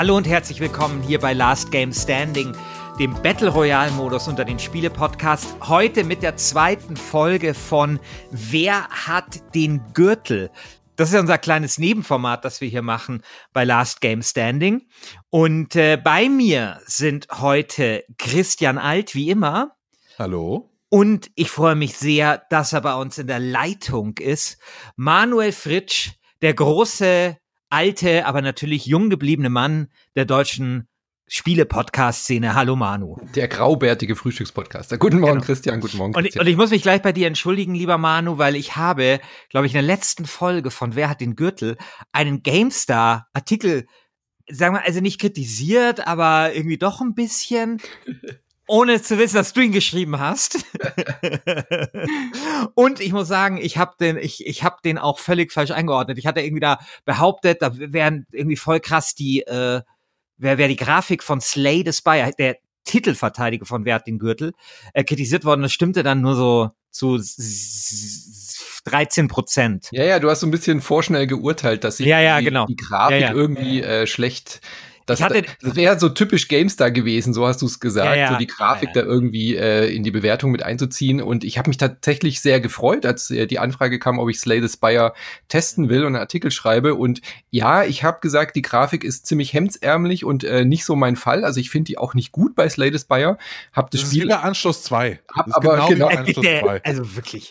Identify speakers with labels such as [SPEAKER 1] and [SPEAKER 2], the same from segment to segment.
[SPEAKER 1] Hallo und herzlich willkommen hier bei Last Game Standing, dem Battle Royale Modus unter den Spiele Podcast. Heute mit der zweiten Folge von Wer hat den Gürtel? Das ist ja unser kleines Nebenformat, das wir hier machen bei Last Game Standing. Und äh, bei mir sind heute Christian Alt, wie immer.
[SPEAKER 2] Hallo.
[SPEAKER 1] Und ich freue mich sehr, dass er bei uns in der Leitung ist. Manuel Fritsch, der große, alte, aber natürlich jung gebliebene Mann der deutschen Spiele-Podcast-Szene. Hallo Manu.
[SPEAKER 2] Der graubärtige Frühstückspodcaster. Guten Morgen, genau. Christian. Guten Morgen,
[SPEAKER 1] Christian. Und, und, ich muss mich gleich bei dir entschuldigen, lieber Manu, weil ich habe, glaube ich, in der letzten Folge von Wer hat den Gürtel einen GameStar-Artikel, sagen wir, also nicht kritisiert, aber irgendwie doch ein bisschen. ohne zu wissen, dass du ihn geschrieben hast. und ich muss sagen, ich habe den, ich, ich habe den auch völlig falsch eingeordnet. Ich hatte irgendwie da behauptet, da wären irgendwie voll krass die äh, wer, wer die Grafik von Slay the Spy, der Titelverteidiger von Wer hat den Gürtel, äh, kritisiert worden. Das stimmte dann nur so zu 13 Prozent.
[SPEAKER 2] Ja, ja, du hast so ein bisschen vorschnell geurteilt, dass sich
[SPEAKER 1] ja, ja,
[SPEAKER 2] die,
[SPEAKER 1] genau.
[SPEAKER 2] die Grafik
[SPEAKER 1] ja.
[SPEAKER 2] irgendwie äh, schlecht das, hatte, das wäre so typisch GameStar gewesen, so hast du es gesagt, ja, ja. so die Grafik ja, da irgendwie äh, in die Bewertung mit einzuziehen. Und ich habe mich tatsächlich sehr gefreut, als äh, die Anfrage kam, ob ich Slay the Spire testen will und einen Artikel schreibe. Und ja, ich habe gesagt, die Grafik ist ziemlich hemdsärmlich und äh, nicht so mein Fall. Also ich finde die auch nicht gut bei Slay the Spire. Hab das, das Spiel.
[SPEAKER 3] Ist wieder Anschluss 2.
[SPEAKER 2] Hab aber genau, genau
[SPEAKER 1] Anschluss 2. Also wirklich.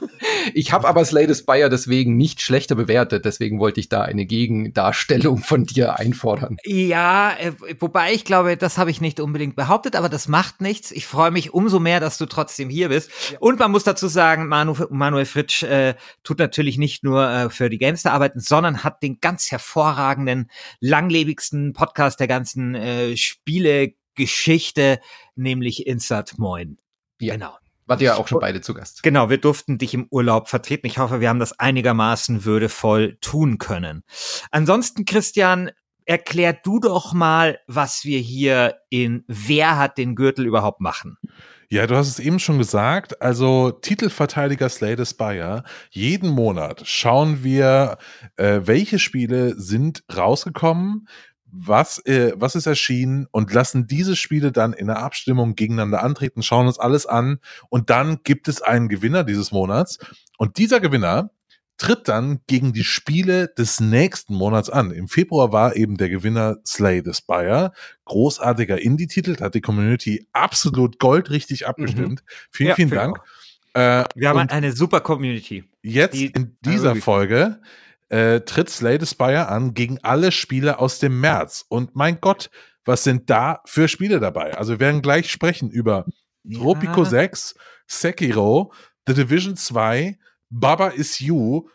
[SPEAKER 2] Ich habe aber Slay the Spire deswegen nicht schlechter bewertet. Deswegen wollte ich da eine Gegendarstellung von dir einfordern.
[SPEAKER 1] Ja, äh, wobei ich glaube, das habe ich nicht unbedingt behauptet, aber das macht nichts. Ich freue mich umso mehr, dass du trotzdem hier bist. Ja. Und man muss dazu sagen, Manu, Manuel Fritsch äh, tut natürlich nicht nur äh, für die Gamester arbeiten, sondern hat den ganz hervorragenden, langlebigsten Podcast der ganzen äh, Spielegeschichte, nämlich Insert Moin.
[SPEAKER 2] Ja. Genau. Wart ja auch schon beide zu Gast.
[SPEAKER 1] Genau, wir durften dich im Urlaub vertreten. Ich hoffe, wir haben das einigermaßen würdevoll tun können. Ansonsten, Christian, erklär du doch mal, was wir hier in Wer hat den Gürtel überhaupt machen.
[SPEAKER 3] Ja, du hast es eben schon gesagt. Also Titelverteidiger Slay Spire. Jeden Monat schauen wir, äh, welche Spiele sind rausgekommen, was, äh, was ist erschienen und lassen diese Spiele dann in der Abstimmung gegeneinander antreten, schauen uns alles an und dann gibt es einen Gewinner dieses Monats. Und dieser Gewinner, tritt dann gegen die Spiele des nächsten Monats an. Im Februar war eben der Gewinner Slay the Spire. Großartiger Indie-Titel, hat die Community absolut goldrichtig abgestimmt. Mhm. Vielen, ja, vielen Dank.
[SPEAKER 1] Äh, Wir haben eine super Community.
[SPEAKER 3] Jetzt die, in dieser Folge äh, tritt Slay the Spire an gegen alle Spiele aus dem März. Und mein Gott, was sind da für Spiele dabei? Also wir werden gleich sprechen über ja. Tropico 6, Sekiro, The Division 2, Baba is You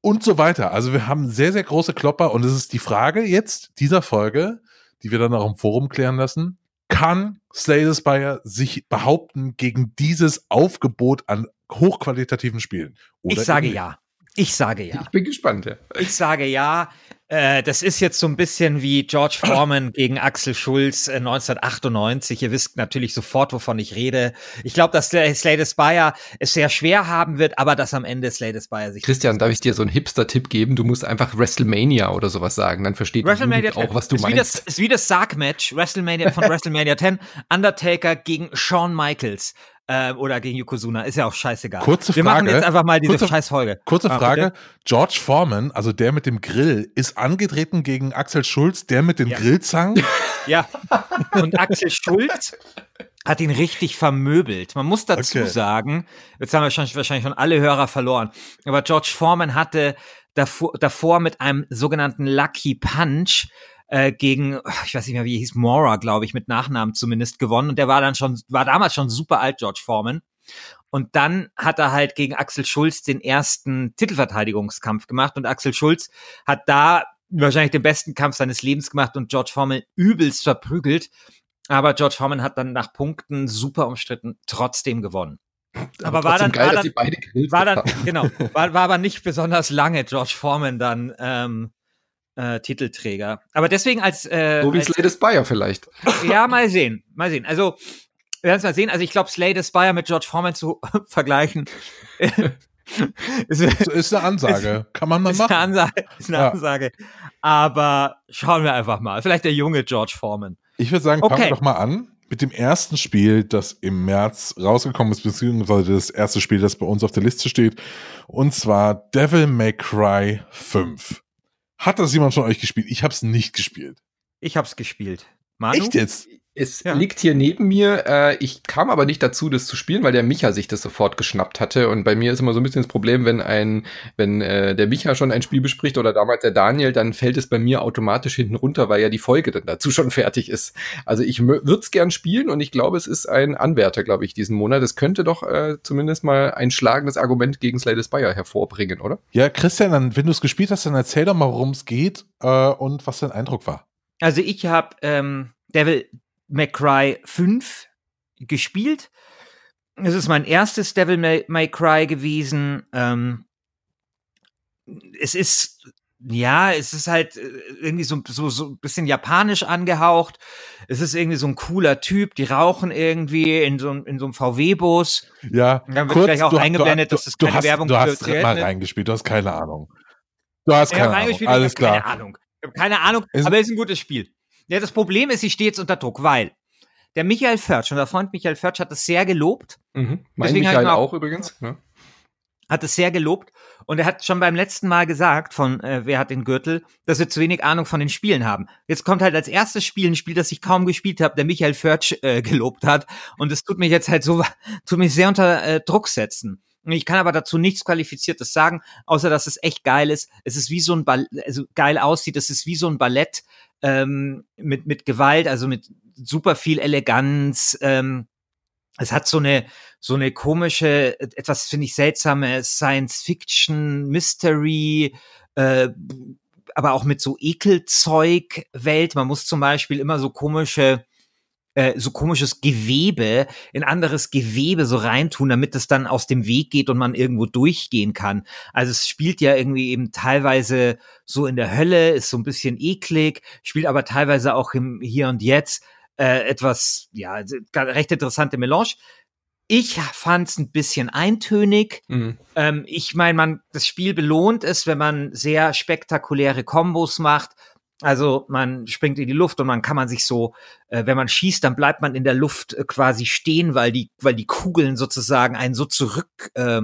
[SPEAKER 3] und so weiter. Also wir haben sehr, sehr große Klopper und es ist die Frage jetzt dieser Folge, die wir dann auch im Forum klären lassen. Kann Slay the Spire sich behaupten gegen dieses Aufgebot an hochqualitativen Spielen?
[SPEAKER 1] Oder ich sage ja. Ich sage ja.
[SPEAKER 2] Ich bin gespannt, ja.
[SPEAKER 1] Ich sage ja. Äh, das ist jetzt so ein bisschen wie George Foreman gegen Axel Schulz äh, 1998. Ihr wisst natürlich sofort, wovon ich rede. Ich glaube, dass Slay the Spire es sehr schwer haben wird, aber dass am Ende Slay the Spire sich.
[SPEAKER 2] Christian, darf ich dir so einen Hipster-Tipp geben? Du musst einfach WrestleMania oder sowas sagen. Dann versteht
[SPEAKER 1] WrestleMania
[SPEAKER 2] auch, was du
[SPEAKER 1] ist
[SPEAKER 2] meinst.
[SPEAKER 1] Wie das, ist wie das Sarg-Match WrestleMania von WrestleMania 10. Undertaker gegen Shawn Michaels äh, oder gegen Yokozuna, ist ja auch scheißegal.
[SPEAKER 3] Kurze Frage.
[SPEAKER 1] Wir machen jetzt einfach mal diese
[SPEAKER 3] kurze,
[SPEAKER 1] Scheißfolge.
[SPEAKER 3] Kurze ah, Frage. Bitte? George Foreman, also der mit dem Grill, ist angetreten gegen Axel Schulz, der mit den ja. Grillzangen?
[SPEAKER 1] Ja. Und Axel Schulz hat ihn richtig vermöbelt. Man muss dazu okay. sagen, jetzt haben wir schon, wahrscheinlich schon alle Hörer verloren, aber George Foreman hatte davor, davor mit einem sogenannten Lucky Punch äh, gegen, ich weiß nicht mehr, wie er hieß, Mora, glaube ich, mit Nachnamen zumindest gewonnen. Und der war dann schon, war damals schon super alt, George Foreman. Und dann hat er halt gegen Axel Schulz den ersten Titelverteidigungskampf gemacht. Und Axel Schulz hat da wahrscheinlich den besten Kampf seines Lebens gemacht und George Foreman übelst verprügelt. Aber George Foreman hat dann nach Punkten super umstritten trotzdem gewonnen.
[SPEAKER 2] Aber, aber war dann, geil,
[SPEAKER 1] war dann, war dann genau, war, war aber nicht besonders lange George Foreman dann ähm, äh, Titelträger. Aber deswegen als
[SPEAKER 2] äh, so wie
[SPEAKER 1] als,
[SPEAKER 2] Slade Spire vielleicht.
[SPEAKER 1] Ja, mal sehen, mal sehen. Also wir werden es mal sehen. Also ich glaube, Slade Spire mit George Foreman zu vergleichen
[SPEAKER 3] ist, ist eine Ansage. Kann man mal
[SPEAKER 1] ist
[SPEAKER 3] machen.
[SPEAKER 1] Eine Ansage, ist eine ja. Ansage. Aber schauen wir einfach mal. Vielleicht der junge George Foreman.
[SPEAKER 3] Ich würde sagen, fangen okay. wir doch mal an mit dem ersten Spiel, das im März rausgekommen ist, beziehungsweise das erste Spiel, das bei uns auf der Liste steht. Und zwar Devil May Cry 5. Hat das jemand von euch gespielt? Ich habe es nicht gespielt.
[SPEAKER 1] Ich habe es gespielt.
[SPEAKER 2] Manu? Echt jetzt? Es ja. liegt hier neben mir. Äh, ich kam aber nicht dazu, das zu spielen, weil der Micha sich das sofort geschnappt hatte. Und bei mir ist immer so ein bisschen das Problem, wenn ein, wenn äh, der Micha schon ein Spiel bespricht oder damals der Daniel, dann fällt es bei mir automatisch hinten runter, weil ja die Folge dann dazu schon fertig ist. Also ich würde es gern spielen und ich glaube, es ist ein Anwärter, glaube ich, diesen Monat. Es könnte doch äh, zumindest mal ein schlagendes Argument gegen Slay the Spire hervorbringen, oder?
[SPEAKER 3] Ja, Christian, dann, wenn du es gespielt hast, dann erzähl doch mal, worum es geht äh, und was dein Eindruck war.
[SPEAKER 1] Also ich habe ähm, Devil May 5 gespielt. Es ist mein erstes Devil May, May Cry gewesen. Ähm, es ist, ja, es ist halt äh, irgendwie so, so, so ein bisschen japanisch angehaucht. Es ist irgendwie so ein cooler Typ, die rauchen irgendwie in so, in so einem VW-Bus.
[SPEAKER 3] Ja,
[SPEAKER 1] dann wird kurz, gleich auch du, eingeblendet, du, dass es keine
[SPEAKER 3] hast,
[SPEAKER 1] Werbung
[SPEAKER 3] Du hast mal reingespielt, du hast keine Ahnung. Du hast keine Ahnung, alles klar.
[SPEAKER 1] Keine Ahnung. Ich habe keine Ahnung, aber es ist ein gutes Spiel. Ja, das Problem ist, ich stehe jetzt unter Druck, weil der Michael Förtsch, unser Freund Michael Förtsch, hat es sehr gelobt.
[SPEAKER 2] Mhm. Mein Deswegen Michael auch, auch übrigens. Ja.
[SPEAKER 1] Hat es sehr gelobt. Und er hat schon beim letzten Mal gesagt, von äh, Wer hat den Gürtel, dass wir zu wenig Ahnung von den Spielen haben. Jetzt kommt halt als erstes Spiel ein Spiel, das ich kaum gespielt habe, der Michael Förtsch äh, gelobt hat. Und es tut mich jetzt halt so, tut mich sehr unter äh, Druck setzen. Ich kann aber dazu nichts Qualifiziertes sagen, außer dass es echt geil ist. Es ist wie so ein Ballett, also geil aussieht. Es ist wie so ein Ballett ähm, mit mit Gewalt, also mit super viel Eleganz. Ähm, es hat so eine so eine komische, etwas finde ich seltsame Science Fiction Mystery. Äh, aber auch mit so Ekelzeug Welt. Man muss zum Beispiel immer so komische äh, so komisches Gewebe in anderes Gewebe so reintun, damit es dann aus dem Weg geht und man irgendwo durchgehen kann. Also es spielt ja irgendwie eben teilweise so in der Hölle, ist so ein bisschen eklig, spielt aber teilweise auch im Hier und Jetzt äh, etwas, ja, recht interessante Melange. Ich fand es ein bisschen eintönig. Mhm. Ähm, ich meine, man das Spiel belohnt es, wenn man sehr spektakuläre Kombos macht also man springt in die Luft und man kann man sich so, äh, wenn man schießt, dann bleibt man in der Luft äh, quasi stehen, weil die, weil die Kugeln sozusagen einen so zurück äh,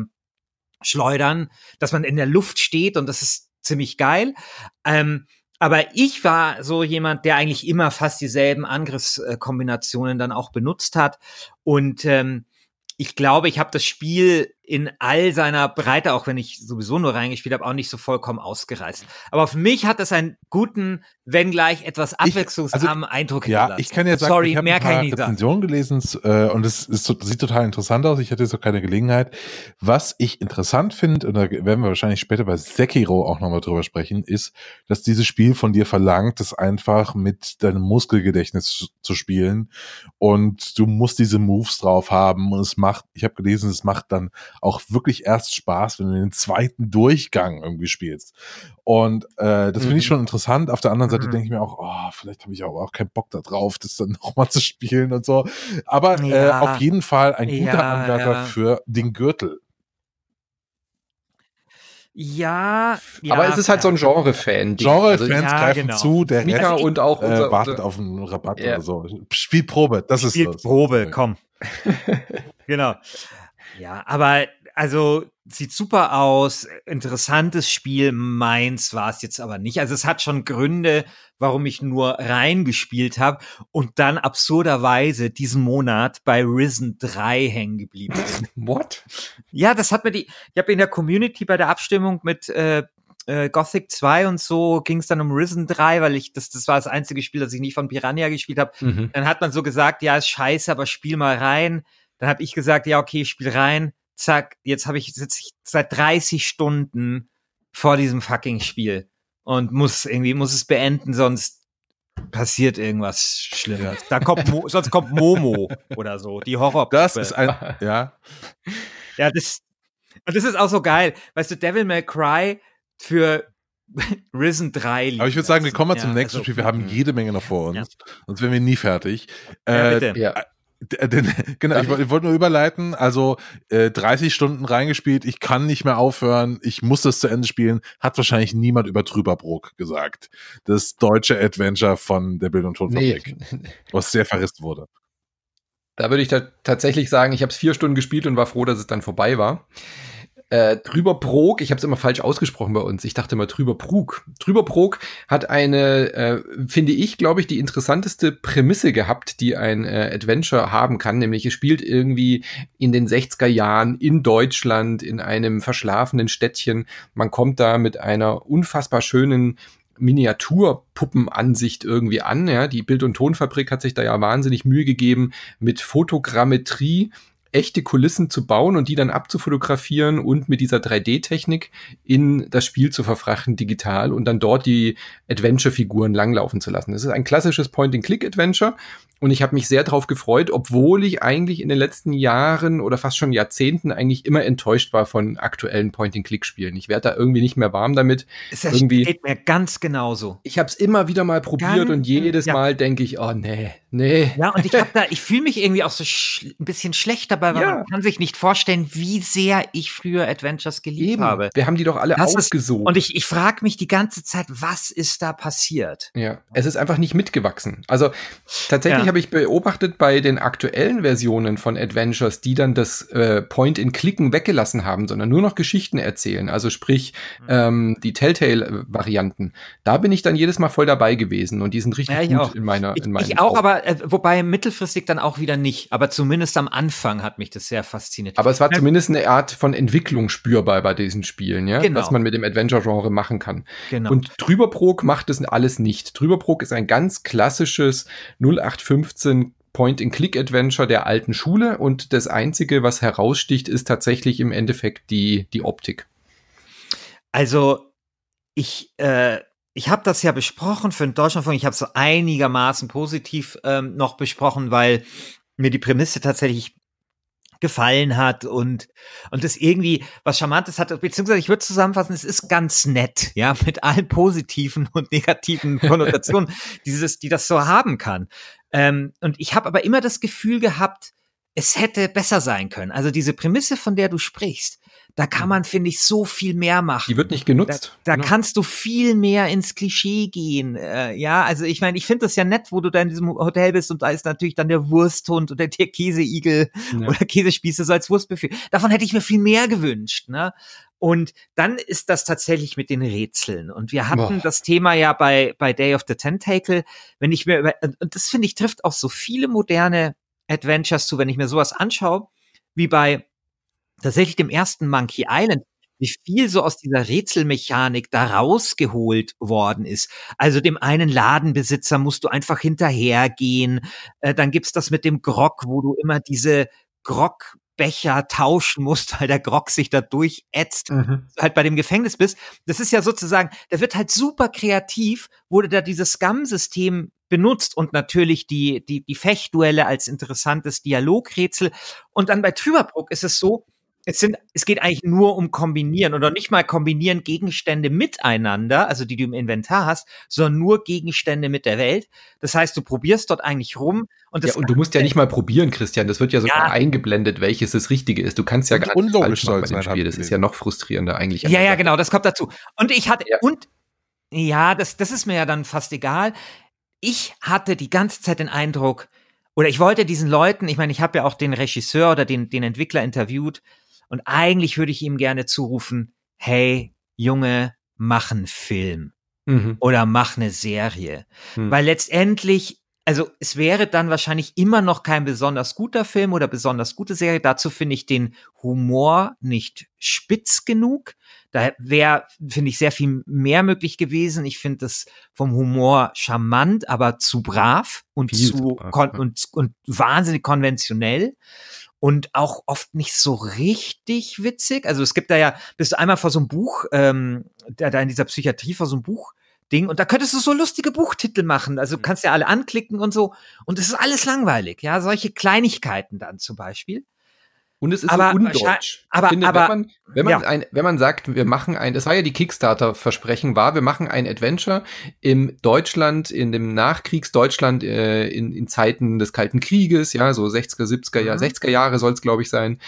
[SPEAKER 1] schleudern, dass man in der Luft steht und das ist ziemlich geil. Ähm, aber ich war so jemand, der eigentlich immer fast dieselben Angriffskombinationen dann auch benutzt hat und ähm, ich glaube, ich habe das Spiel in all seiner Breite, auch wenn ich sowieso nur reingespielt habe, auch nicht so vollkommen ausgereizt. Aber für mich hat das einen guten, wenn gleich etwas abwechslungsarmen also, Eindruck
[SPEAKER 3] Ja, ich kann ja sagen,
[SPEAKER 1] Sorry,
[SPEAKER 3] ich habe ein paar Rezensionen gelesen äh, und es ist, sieht total interessant aus. Ich hatte jetzt noch keine Gelegenheit. Was ich interessant finde, und da werden wir wahrscheinlich später bei Sekiro auch nochmal drüber sprechen, ist, dass dieses Spiel von dir verlangt, das einfach mit deinem Muskelgedächtnis zu spielen und du musst diese Moves drauf haben und es macht, ich habe gelesen, es macht dann auch wirklich erst Spaß, wenn du den zweiten Durchgang irgendwie spielst. Und äh, das finde ich mhm. schon interessant. Auf der anderen Seite mhm. denke ich mir auch, oh, vielleicht habe ich auch, auch keinen Bock da drauf, das dann nochmal zu spielen und so. Aber äh, ja. äh, auf jeden Fall ein guter ja, Anwärter ja. für den Gürtel.
[SPEAKER 1] Ja,
[SPEAKER 2] ja, aber es ist halt so ein Genre-Fan.
[SPEAKER 3] Genre-Fans also, ja, greifen genau. zu, der
[SPEAKER 2] Mika Rest, und auch
[SPEAKER 3] äh, unser, äh, wartet auf einen Rabatt ja. oder so. Spielprobe, das ist
[SPEAKER 1] Spielprobe,
[SPEAKER 3] das.
[SPEAKER 1] Spielprobe, komm. genau. Ja, aber also sieht super aus, interessantes Spiel, meins war es jetzt aber nicht. Also es hat schon Gründe, warum ich nur reingespielt habe und dann absurderweise diesen Monat bei Risen 3 hängen geblieben
[SPEAKER 2] bin. What?
[SPEAKER 1] Ja, das hat mir die, ich habe in der Community bei der Abstimmung mit äh, äh, Gothic 2 und so ging es dann um Risen 3, weil ich, das, das war das einzige Spiel, das ich nicht von Piranha gespielt habe. Mhm. Dann hat man so gesagt, ja, ist scheiße, aber spiel mal rein. Dann habe ich gesagt, ja, okay, ich spiel rein. Zack, jetzt habe ich sitze ich seit 30 Stunden vor diesem fucking Spiel und muss irgendwie muss es beenden, sonst passiert irgendwas Schlimmes. Da kommt Mo, sonst kommt Momo oder so, die Horror.
[SPEAKER 3] Das ist ein ja.
[SPEAKER 1] Ja, das und das ist auch so geil. Weißt du, Devil May Cry für Risen 3
[SPEAKER 3] Aber ich würde sagen, wir kommen mal ja, zum nächsten also, Spiel. Wir haben jede Menge noch vor uns. Ja. Sonst wären wir nie fertig.
[SPEAKER 1] Äh, ja, bitte. Ja.
[SPEAKER 3] genau, ich, ich wollte nur überleiten. Also äh, 30 Stunden reingespielt, ich kann nicht mehr aufhören, ich muss das zu Ende spielen. Hat wahrscheinlich niemand über Trüberbrook gesagt. Das deutsche Adventure von der Bild- und Tonfabrik, nee. was sehr verrissen wurde.
[SPEAKER 2] Da würde ich tatsächlich sagen, ich habe es vier Stunden gespielt und war froh, dass es dann vorbei war. Äh, Trüberbrog, ich habe es immer falsch ausgesprochen bei uns. Ich dachte immer Trüberbrug. Trüberbrog hat eine, äh, finde ich, glaube ich, die interessanteste Prämisse gehabt, die ein äh, Adventure haben kann. Nämlich es spielt irgendwie in den 60er Jahren in Deutschland in einem verschlafenen Städtchen. Man kommt da mit einer unfassbar schönen Miniaturpuppenansicht irgendwie an. Ja, die Bild- und Tonfabrik hat sich da ja wahnsinnig Mühe gegeben mit Fotogrammetrie echte Kulissen zu bauen und die dann abzufotografieren und mit dieser 3D-Technik in das Spiel zu verfrachten digital und dann dort die Adventure-Figuren langlaufen zu lassen. Das ist ein klassisches Point-and-Click-Adventure und ich habe mich sehr darauf gefreut, obwohl ich eigentlich in den letzten Jahren oder fast schon Jahrzehnten eigentlich immer enttäuscht war von aktuellen Point-and-Click-Spielen. Ich werde da irgendwie nicht mehr warm damit.
[SPEAKER 1] Es irgendwie, steht mir ganz genauso.
[SPEAKER 2] Ich habe es immer wieder mal probiert ganz, und jedes ja. Mal denke ich, oh nee, nee.
[SPEAKER 1] Ja, und ich habe da, ich fühle mich irgendwie auch so ein bisschen schlecht dabei, weil ja. man kann sich nicht vorstellen, wie sehr ich früher Adventures geliebt Eben. habe.
[SPEAKER 2] Wir haben die doch alle das ausgesucht.
[SPEAKER 1] Ist, und ich, ich frage mich die ganze Zeit, was ist da passiert?
[SPEAKER 2] Ja, es ist einfach nicht mitgewachsen. Also tatsächlich ja. Habe ich beobachtet bei den aktuellen Versionen von Adventures, die dann das äh, Point-in-Klicken weggelassen haben, sondern nur noch Geschichten erzählen. Also sprich mhm. ähm, die Telltale-Varianten. Da bin ich dann jedes Mal voll dabei gewesen und die sind richtig ja, gut auch. in meiner
[SPEAKER 1] ich,
[SPEAKER 2] in meinen
[SPEAKER 1] Ich auch, Augen. aber äh, wobei mittelfristig dann auch wieder nicht. Aber zumindest am Anfang hat mich das sehr fasziniert.
[SPEAKER 2] Aber es war zumindest eine Art von Entwicklung spürbar bei diesen Spielen, ja, genau. was man mit dem Adventure-Genre machen kann. Genau. Und Trüberprog macht das alles nicht. Trüberprog ist ein ganz klassisches 0815 Point-and-Click-Adventure der alten Schule und das Einzige, was heraussticht, ist tatsächlich im Endeffekt die, die Optik.
[SPEAKER 1] Also, ich, äh, ich habe das ja besprochen für den Deutschlandfunk. Ich habe so einigermaßen positiv ähm, noch besprochen, weil mir die Prämisse tatsächlich gefallen hat und und das irgendwie was charmantes hat beziehungsweise ich würde zusammenfassen es ist ganz nett ja mit allen positiven und negativen Konnotationen dieses die das so haben kann ähm, und ich habe aber immer das Gefühl gehabt es hätte besser sein können also diese Prämisse von der du sprichst da kann mhm. man, finde ich, so viel mehr machen.
[SPEAKER 2] Die wird nicht genutzt.
[SPEAKER 1] Da, da genau. kannst du viel mehr ins Klischee gehen. Äh, ja, also ich meine, ich finde das ja nett, wo du da in diesem Hotel bist und da ist natürlich dann der Wursthund oder der Käseigel ja. oder Käsespieße so als Wurstbefehl. Davon hätte ich mir viel mehr gewünscht. Ne? Und dann ist das tatsächlich mit den Rätseln. Und wir hatten Boah. das Thema ja bei, bei Day of the Tentacle. Wenn ich mir, und das finde ich trifft auch so viele moderne Adventures zu, wenn ich mir sowas anschaue, wie bei tatsächlich dem ersten Monkey Island, wie viel so aus dieser Rätselmechanik da rausgeholt worden ist. Also dem einen Ladenbesitzer musst du einfach hinterhergehen. Äh, dann gibt's das mit dem Grog, wo du immer diese Grogbecher tauschen musst, weil der Grog sich da durchätzt, mhm. halt bei dem Gefängnis bist. Das ist ja sozusagen, da wird halt super kreativ, wurde da dieses Scam-System benutzt und natürlich die, die, die Fechtduelle als interessantes Dialogrätsel. Und dann bei Trüberbrook ist es so, es sind, es geht eigentlich nur um Kombinieren oder nicht mal kombinieren Gegenstände miteinander, also die du im Inventar hast, sondern nur Gegenstände mit der Welt. Das heißt, du probierst dort eigentlich rum
[SPEAKER 2] und das. Ja, und du musst ja nicht mal probieren, Christian. Das wird ja sogar ja. eingeblendet, welches das Richtige ist. Du kannst ja gar nicht
[SPEAKER 3] unlogisch falsch machen
[SPEAKER 2] bei dem Spiel. Das ist ja noch frustrierender eigentlich.
[SPEAKER 1] Ja, ja, genau. Das kommt dazu. Und ich hatte, ja. und, ja, das, das ist mir ja dann fast egal. Ich hatte die ganze Zeit den Eindruck, oder ich wollte diesen Leuten, ich meine, ich habe ja auch den Regisseur oder den, den Entwickler interviewt, und eigentlich würde ich ihm gerne zurufen, hey, Junge, mach einen Film. Mhm. Oder mach eine Serie. Mhm. Weil letztendlich, also es wäre dann wahrscheinlich immer noch kein besonders guter Film oder besonders gute Serie. Dazu finde ich den Humor nicht spitz genug. Da wäre, finde ich, sehr viel mehr möglich gewesen. Ich finde das vom Humor charmant, aber zu brav und viel zu, brav, ja. und, und wahnsinnig konventionell und auch oft nicht so richtig witzig. Also es gibt da ja, bist du einmal vor so einem Buch, ähm, da, da in dieser Psychiatrie vor so einem Buch. Ding und da könntest du so lustige Buchtitel machen. Also du mhm. kannst ja alle anklicken und so. Und es ist alles langweilig, ja. Solche Kleinigkeiten dann zum Beispiel.
[SPEAKER 2] Und es ist
[SPEAKER 1] aber,
[SPEAKER 2] so undeutsch.
[SPEAKER 1] Aber,
[SPEAKER 2] finde,
[SPEAKER 1] aber,
[SPEAKER 2] wenn man, wenn man, ja. ein, wenn man sagt, wir machen ein, das war ja die Kickstarter-Versprechen, war, wir machen ein Adventure im Deutschland, in dem Nachkriegsdeutschland, äh, in, in Zeiten des Kalten Krieges, ja, so 60er, 70er, mhm. Jahre, 60er Jahre soll es, glaube ich, sein.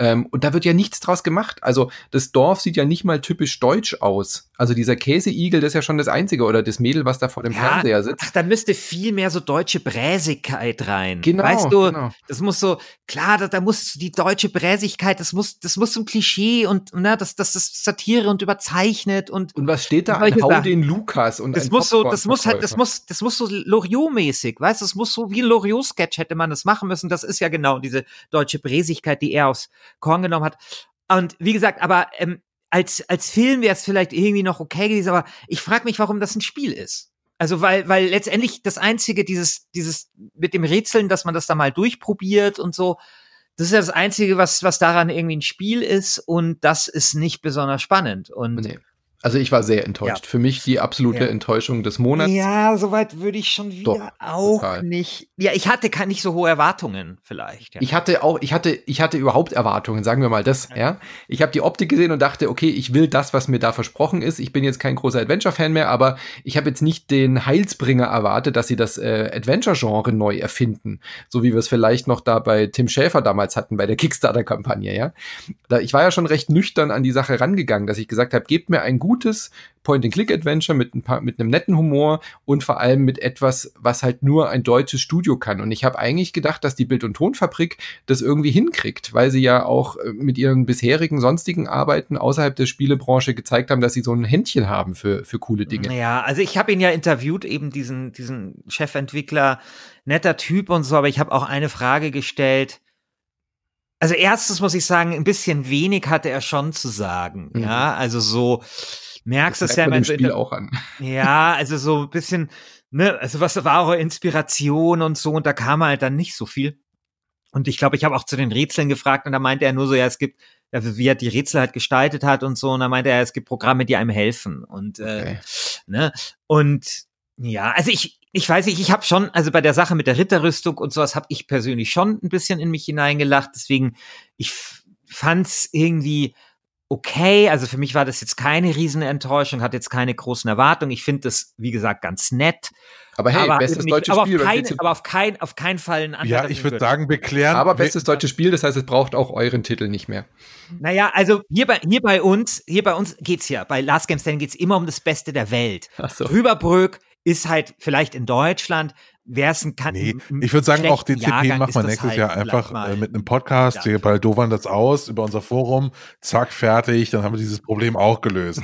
[SPEAKER 2] Ähm, und da wird ja nichts draus gemacht. Also das Dorf sieht ja nicht mal typisch deutsch aus. Also dieser Käseigel, das ist ja schon das Einzige oder das Mädel, was da vor dem ja, Fernseher sitzt.
[SPEAKER 1] Ach, da müsste viel mehr so deutsche Bräsigkeit rein.
[SPEAKER 2] Genau.
[SPEAKER 1] Weißt du,
[SPEAKER 2] genau.
[SPEAKER 1] das muss so, klar, da, da muss die deutsche Bräsigkeit, das muss, das muss zum Klischee und, ne, das, das ist Satire und überzeichnet und.
[SPEAKER 2] Und was steht da? Ein Hau den Lukas und
[SPEAKER 1] Das muss so, das muss halt, das muss, das muss so Loriot-mäßig, weißt du, das muss so wie ein Loriot-Sketch hätte man das machen müssen. Das ist ja genau diese deutsche Bräsigkeit, die er aufs Korn genommen hat. Und wie gesagt, aber ähm, als, als Film wäre es vielleicht irgendwie noch okay gewesen, aber ich frage mich, warum das ein Spiel ist. Also weil, weil letztendlich das Einzige, dieses, dieses mit dem Rätseln, dass man das da mal durchprobiert und so, das ist ja das Einzige, was, was daran irgendwie ein Spiel ist und das ist nicht besonders spannend. Und
[SPEAKER 2] nee. Also ich war sehr enttäuscht. Ja. Für mich die absolute ja. Enttäuschung des Monats.
[SPEAKER 1] Ja, soweit würde ich schon wieder Doch, auch total. nicht. Ja, ich hatte keine nicht so hohe Erwartungen vielleicht.
[SPEAKER 2] Ja. Ich hatte auch, ich hatte, ich hatte überhaupt Erwartungen, sagen wir mal das. Ja, ich habe die Optik gesehen und dachte, okay, ich will das, was mir da versprochen ist. Ich bin jetzt kein großer Adventure-Fan mehr, aber ich habe jetzt nicht den Heilsbringer erwartet, dass sie das äh, Adventure-Genre neu erfinden, so wie wir es vielleicht noch da bei Tim Schäfer damals hatten bei der Kickstarter-Kampagne. Ja, da, ich war ja schon recht nüchtern an die Sache rangegangen, dass ich gesagt habe, gebt mir ein gutes Point-and-Click-Adventure mit, ein paar, mit einem netten Humor und vor allem mit etwas, was halt nur ein deutsches Studio kann. Und ich habe eigentlich gedacht, dass die Bild- und Tonfabrik das irgendwie hinkriegt, weil sie ja auch äh, mit ihren bisherigen sonstigen Arbeiten außerhalb der Spielebranche gezeigt haben, dass sie so ein Händchen haben für, für coole Dinge.
[SPEAKER 1] Ja, also ich habe ihn ja interviewt, eben diesen, diesen Chefentwickler, netter Typ und so, aber ich habe auch eine Frage gestellt, also erstes muss ich sagen, ein bisschen wenig hatte er schon zu sagen. Mhm. Ja, also so merkst
[SPEAKER 2] das
[SPEAKER 1] ja
[SPEAKER 2] im Spiel auch an.
[SPEAKER 1] Ja, also so ein bisschen, ne, also was war eure Inspiration und so und da kam halt dann nicht so viel. Und ich glaube, ich habe auch zu den Rätseln gefragt und da meinte er nur so, ja, es gibt, also wie er die Rätsel halt gestaltet hat und so und da meinte er, es gibt Programme, die einem helfen und äh, okay. äh, ne und ja, also ich, ich weiß nicht, ich habe schon, also bei der Sache mit der Ritterrüstung und sowas habe ich persönlich schon ein bisschen in mich hineingelacht. Deswegen, ich fand's irgendwie okay. Also für mich war das jetzt keine Riesenenttäuschung, hat jetzt keine großen Erwartungen. Ich finde das, wie gesagt, ganz nett.
[SPEAKER 2] Aber hey, aber bestes deutsches
[SPEAKER 1] aber
[SPEAKER 2] Spiel.
[SPEAKER 1] Auf kein, aber auf kein, auf keinen Fall ein
[SPEAKER 3] anderer. Ja, ich würde sagen, wir klären.
[SPEAKER 2] Aber bestes deutsches Spiel, das heißt, es braucht auch euren Titel nicht mehr.
[SPEAKER 1] Naja, also hier bei, hier bei uns, hier bei uns geht's ja, bei Last Game Standing geht's immer um das Beste der Welt.
[SPEAKER 2] Ach so.
[SPEAKER 1] Rüberbrück ist halt vielleicht in Deutschland, wäre es ein kann
[SPEAKER 3] Nee, ich würde sagen, auch DCP machen wir nächstes halt Jahr einfach äh, mit einem Podcast. Wir bei Dovan das aus über unser Forum. Zack, fertig. Dann haben wir dieses Problem auch gelöst.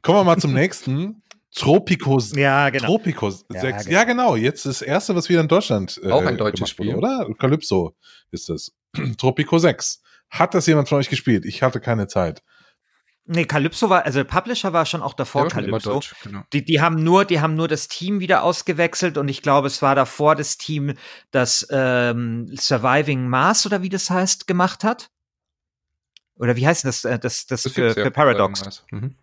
[SPEAKER 3] Kommen wir mal zum nächsten. Tropico,
[SPEAKER 1] ja, genau.
[SPEAKER 3] Tropico 6. Ja, genau. ja, genau. Jetzt das erste, was wieder in Deutschland.
[SPEAKER 2] Äh, auch ein deutsches Spiel.
[SPEAKER 3] Wurde, oder? Calypso ist das. Tropico 6. Hat das jemand von euch gespielt? Ich hatte keine Zeit.
[SPEAKER 1] Nee, Calypso war, also Publisher war schon auch davor Calypso.
[SPEAKER 2] Deutsch, genau.
[SPEAKER 1] die, die haben nur, die haben nur das Team wieder ausgewechselt und ich glaube, es war davor das Team, das ähm, Surviving Mars oder wie das heißt, gemacht hat. Oder wie heißt das, äh, das, das, das für, für Paradox? Mhm.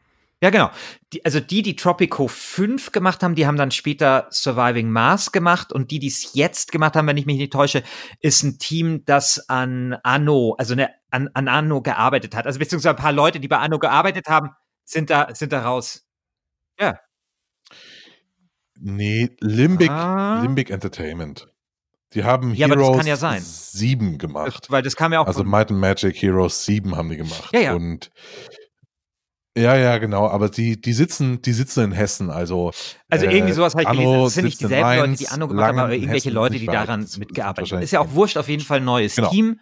[SPEAKER 1] Ja, genau. Die, also die, die Tropico 5 gemacht haben, die haben dann später Surviving Mars gemacht und die, die es jetzt gemacht haben, wenn ich mich nicht täusche, ist ein Team, das an Anno, also eine, an, an Anno gearbeitet hat. Also beziehungsweise ein paar Leute, die bei Anno gearbeitet haben, sind da, sind da raus. Ja.
[SPEAKER 3] Nee, Limbic, ah. Limbic Entertainment. Die haben ja, Heroes ja 7 gemacht.
[SPEAKER 1] Das, weil das kam ja auch.
[SPEAKER 3] Also Might and Magic Heroes 7 haben die gemacht.
[SPEAKER 1] Ja, ja.
[SPEAKER 3] Und ja, ja, genau, aber die, die sitzen, die sitzen in Hessen, also.
[SPEAKER 1] Also äh, irgendwie sowas habe ich gelesen. Das sind nicht dieselben Mainz, Leute, die Anno gemacht haben, aber irgendwelche Hessen, Leute, die daran mitgearbeitet haben. Ist ja auch wurscht, auf jeden Fall ein neues genau. Team.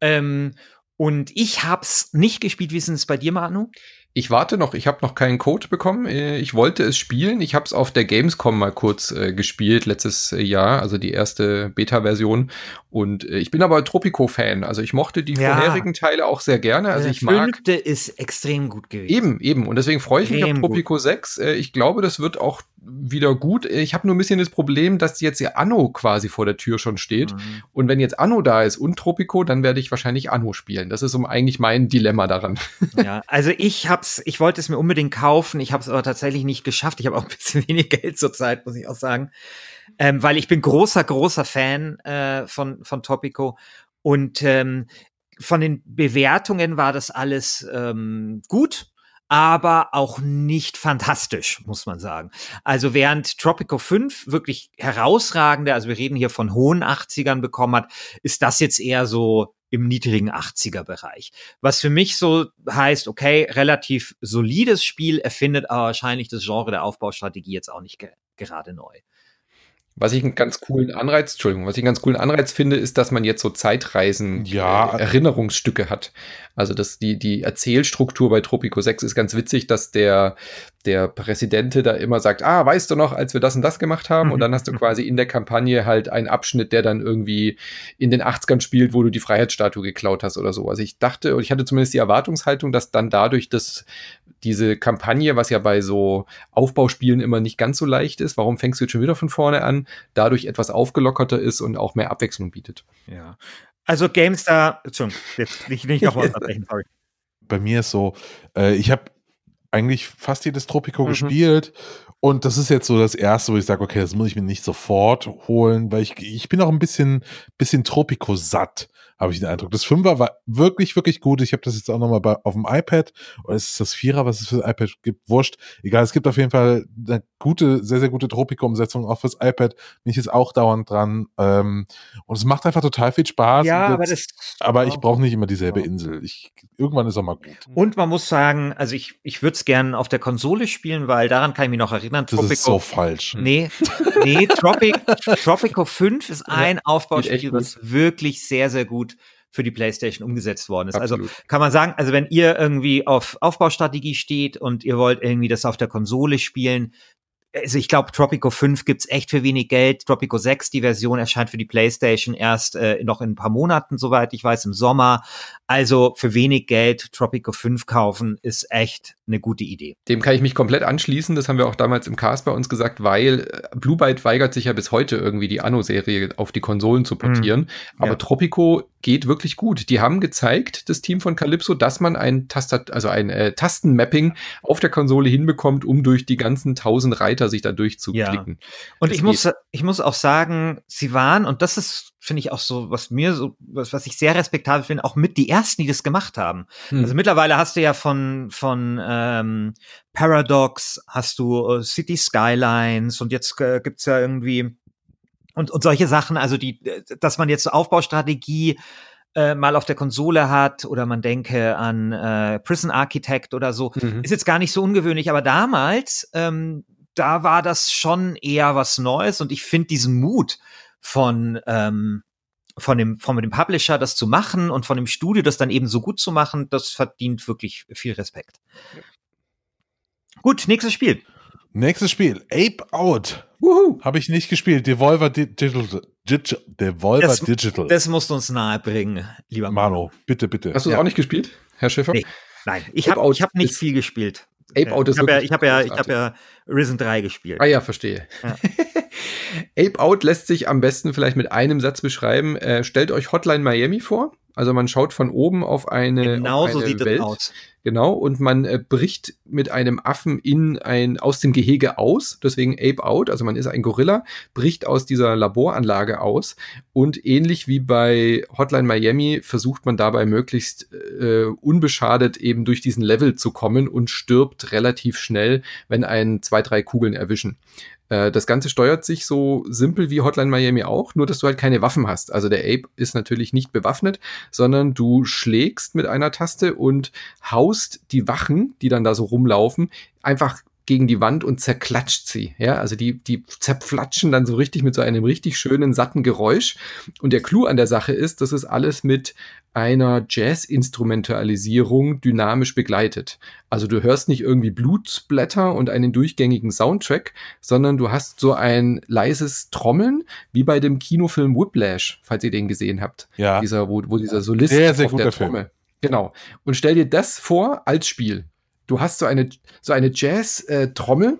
[SPEAKER 1] Ähm, und ich hab's nicht gespielt. Wie ist es bei dir, Manu?
[SPEAKER 2] Ich warte noch, ich habe noch keinen Code bekommen. Äh, ich wollte es spielen. Ich habe es auf der Gamescom mal kurz äh, gespielt letztes äh, Jahr, also die erste Beta-Version. Und äh, ich bin aber Tropico-Fan. Also ich mochte die ja. vorherigen Teile auch sehr gerne. Also der ich mag.
[SPEAKER 1] Fünfte ist extrem gut gewesen.
[SPEAKER 2] Eben, eben. Und deswegen freue ich mich auf Tropico gut. 6. Äh, ich glaube, das wird auch wieder gut. Ich habe nur ein bisschen das Problem, dass jetzt ja Anno quasi vor der Tür schon steht. Mhm. Und wenn jetzt Anno da ist und Tropico, dann werde ich wahrscheinlich Anno spielen. Das ist um eigentlich mein Dilemma daran.
[SPEAKER 1] Ja, also ich hab's, ich wollte es mir unbedingt kaufen. Ich habe es aber tatsächlich nicht geschafft. Ich habe auch ein bisschen wenig Geld zurzeit, muss ich auch sagen. Ähm, weil ich bin großer, großer Fan äh, von, von Topico. Und ähm, von den Bewertungen war das alles ähm, gut aber auch nicht fantastisch, muss man sagen. Also während Tropico 5 wirklich herausragende, also wir reden hier von hohen 80ern bekommen hat, ist das jetzt eher so im niedrigen 80er Bereich. Was für mich so heißt, okay, relativ solides Spiel erfindet aber wahrscheinlich das Genre der Aufbaustrategie jetzt auch nicht ge gerade neu.
[SPEAKER 2] Was ich einen ganz coolen Anreiz, Entschuldigung, was ich einen ganz coolen Anreiz finde, ist, dass man jetzt so Zeitreisen, ja. Äh, Erinnerungsstücke hat. Also dass die, die Erzählstruktur bei Tropico 6 ist ganz witzig, dass der, der Präsidente da immer sagt, ah, weißt du noch, als wir das und das gemacht haben? Mhm. Und dann hast du quasi in der Kampagne halt einen Abschnitt, der dann irgendwie in den 80ern spielt, wo du die Freiheitsstatue geklaut hast oder so. Also ich dachte, und ich hatte zumindest die Erwartungshaltung, dass dann dadurch das, diese Kampagne, was ja bei so Aufbauspielen immer nicht ganz so leicht ist, warum fängst du jetzt schon wieder von vorne an, dadurch etwas aufgelockerter ist und auch mehr Abwechslung bietet.
[SPEAKER 1] Ja. Also GameStar, Entschuldigung, jetzt nicht, nicht noch was sorry.
[SPEAKER 3] Bei mir ist so, äh, ich habe eigentlich fast jedes Tropico mhm. gespielt. Und das ist jetzt so das erste, wo ich sage, okay, das muss ich mir nicht sofort holen, weil ich, ich bin auch ein bisschen, bisschen Tropico satt habe ich den Eindruck. Das Fünfer war wirklich, wirklich gut. Ich habe das jetzt auch nochmal auf dem iPad. Oder ist es das Vierer, was es für das iPad gibt? Wurscht. Egal, es gibt auf jeden Fall eine gute, sehr, sehr gute Tropico-Umsetzung auch fürs iPad. Bin ich jetzt auch dauernd dran. Ähm, und es macht einfach total viel Spaß.
[SPEAKER 1] Ja, aber, das,
[SPEAKER 3] aber ich brauche nicht immer dieselbe Insel. Ich, irgendwann ist auch mal gut.
[SPEAKER 1] Und man muss sagen, also ich, ich würde es gerne auf der Konsole spielen, weil daran kann ich mich noch erinnern.
[SPEAKER 3] Das Tropico, ist so falsch.
[SPEAKER 1] Nee, nee, Tropic, Tropico 5 ist ein ja, Aufbauspiel, was wirklich sehr, sehr gut für die PlayStation umgesetzt worden ist. Also Absolut. Also kann man sagen, also wenn ihr irgendwie auf Aufbaustrategie steht und ihr wollt irgendwie das auf der Konsole spielen, also ich glaube, Tropico 5 gibt's echt für wenig Geld. Tropico 6, die Version erscheint für die PlayStation erst äh, noch in ein paar Monaten, soweit ich weiß, im Sommer. Also für wenig Geld Tropico 5 kaufen ist echt eine gute Idee.
[SPEAKER 2] Dem kann ich mich komplett anschließen. Das haben wir auch damals im Cast bei uns gesagt, weil äh, Blue Byte weigert sich ja bis heute irgendwie die Anno-Serie auf die Konsolen zu portieren. Mhm. Aber ja. Tropico geht wirklich gut. Die haben gezeigt, das Team von Calypso, dass man ein Tastat also ein äh, Tastenmapping auf der Konsole hinbekommt, um durch die ganzen tausend Reiter sich da durchzuklicken.
[SPEAKER 1] Ja. Und das ich muss, ich muss auch sagen, sie waren, und das ist, finde ich auch so, was mir so, was, was ich sehr respektabel finde, auch mit die ersten, die das gemacht haben. Hm. Also mittlerweile hast du ja von, von ähm, Paradox, hast du äh, City Skylines und jetzt äh, gibt's ja irgendwie und, und solche Sachen, also die, dass man jetzt Aufbaustrategie äh, mal auf der Konsole hat oder man denke an äh, Prison Architect oder so, mhm. ist jetzt gar nicht so ungewöhnlich, aber damals, ähm, da war das schon eher was Neues und ich finde diesen Mut von, ähm, von dem, von dem Publisher das zu machen und von dem Studio das dann eben so gut zu machen, das verdient wirklich viel Respekt. Ja. Gut, nächstes Spiel.
[SPEAKER 3] Nächstes Spiel, Ape Out. Habe ich nicht gespielt. Devolver Digital. Devolver
[SPEAKER 1] das,
[SPEAKER 3] Digital.
[SPEAKER 1] Das musst du uns nahe bringen, lieber
[SPEAKER 3] Mano. Bitte, bitte.
[SPEAKER 2] Hast du ja. auch nicht gespielt, Herr Schäfer? Nee.
[SPEAKER 1] Nein, ich habe hab nicht viel gespielt.
[SPEAKER 2] Ape Out ist
[SPEAKER 1] ich habe ja, ich hab ja, ich hab ja Risen 3 gespielt.
[SPEAKER 2] Ah ja, verstehe. Ja. Ape Out lässt sich am besten vielleicht mit einem Satz beschreiben. Äh, stellt euch Hotline Miami vor. Also man schaut von oben auf eine,
[SPEAKER 1] genau
[SPEAKER 2] auf eine
[SPEAKER 1] so sieht Welt. aus.
[SPEAKER 2] Genau, und man äh, bricht mit einem Affen in ein, aus dem Gehege aus, deswegen Ape Out, also man ist ein Gorilla, bricht aus dieser Laboranlage aus und ähnlich wie bei Hotline Miami versucht man dabei möglichst äh, unbeschadet eben durch diesen Level zu kommen und stirbt relativ schnell, wenn einen zwei, drei Kugeln erwischen. Äh, das Ganze steuert sich so simpel wie Hotline Miami auch, nur dass du halt keine Waffen hast. Also der Ape ist natürlich nicht bewaffnet, sondern du schlägst mit einer Taste und haust die Wachen, die dann da so rumlaufen, einfach gegen die Wand und zerklatscht sie. Ja, also die, die zerflatschen dann so richtig mit so einem richtig schönen, satten Geräusch. Und der Clou an der Sache ist, dass es alles mit einer Jazz-Instrumentalisierung dynamisch begleitet. Also du hörst nicht irgendwie Blutsblätter und einen durchgängigen Soundtrack, sondern du hast so ein leises Trommeln, wie bei dem Kinofilm Whiplash, falls ihr den gesehen habt.
[SPEAKER 3] Ja.
[SPEAKER 2] Dieser, wo, wo dieser Solist
[SPEAKER 3] sehr, sehr auf der Trommel.
[SPEAKER 2] Film. Genau. Und stell dir das vor als Spiel du hast so eine, so eine Jazz-Trommel.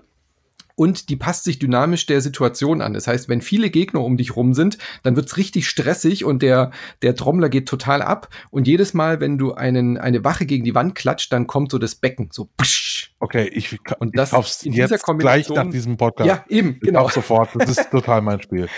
[SPEAKER 2] und die passt sich dynamisch der Situation an. Das heißt, wenn viele Gegner um dich rum sind, dann wird's richtig stressig und der, der Trommler geht total ab. Und jedes Mal, wenn du einen, eine Wache gegen die Wand klatscht, dann kommt so das Becken, so psch.
[SPEAKER 3] Okay, ich, und das ich in jetzt gleich nach diesem Podcast.
[SPEAKER 2] Ja, eben, genau.
[SPEAKER 3] Auch sofort. Das ist total mein Spiel.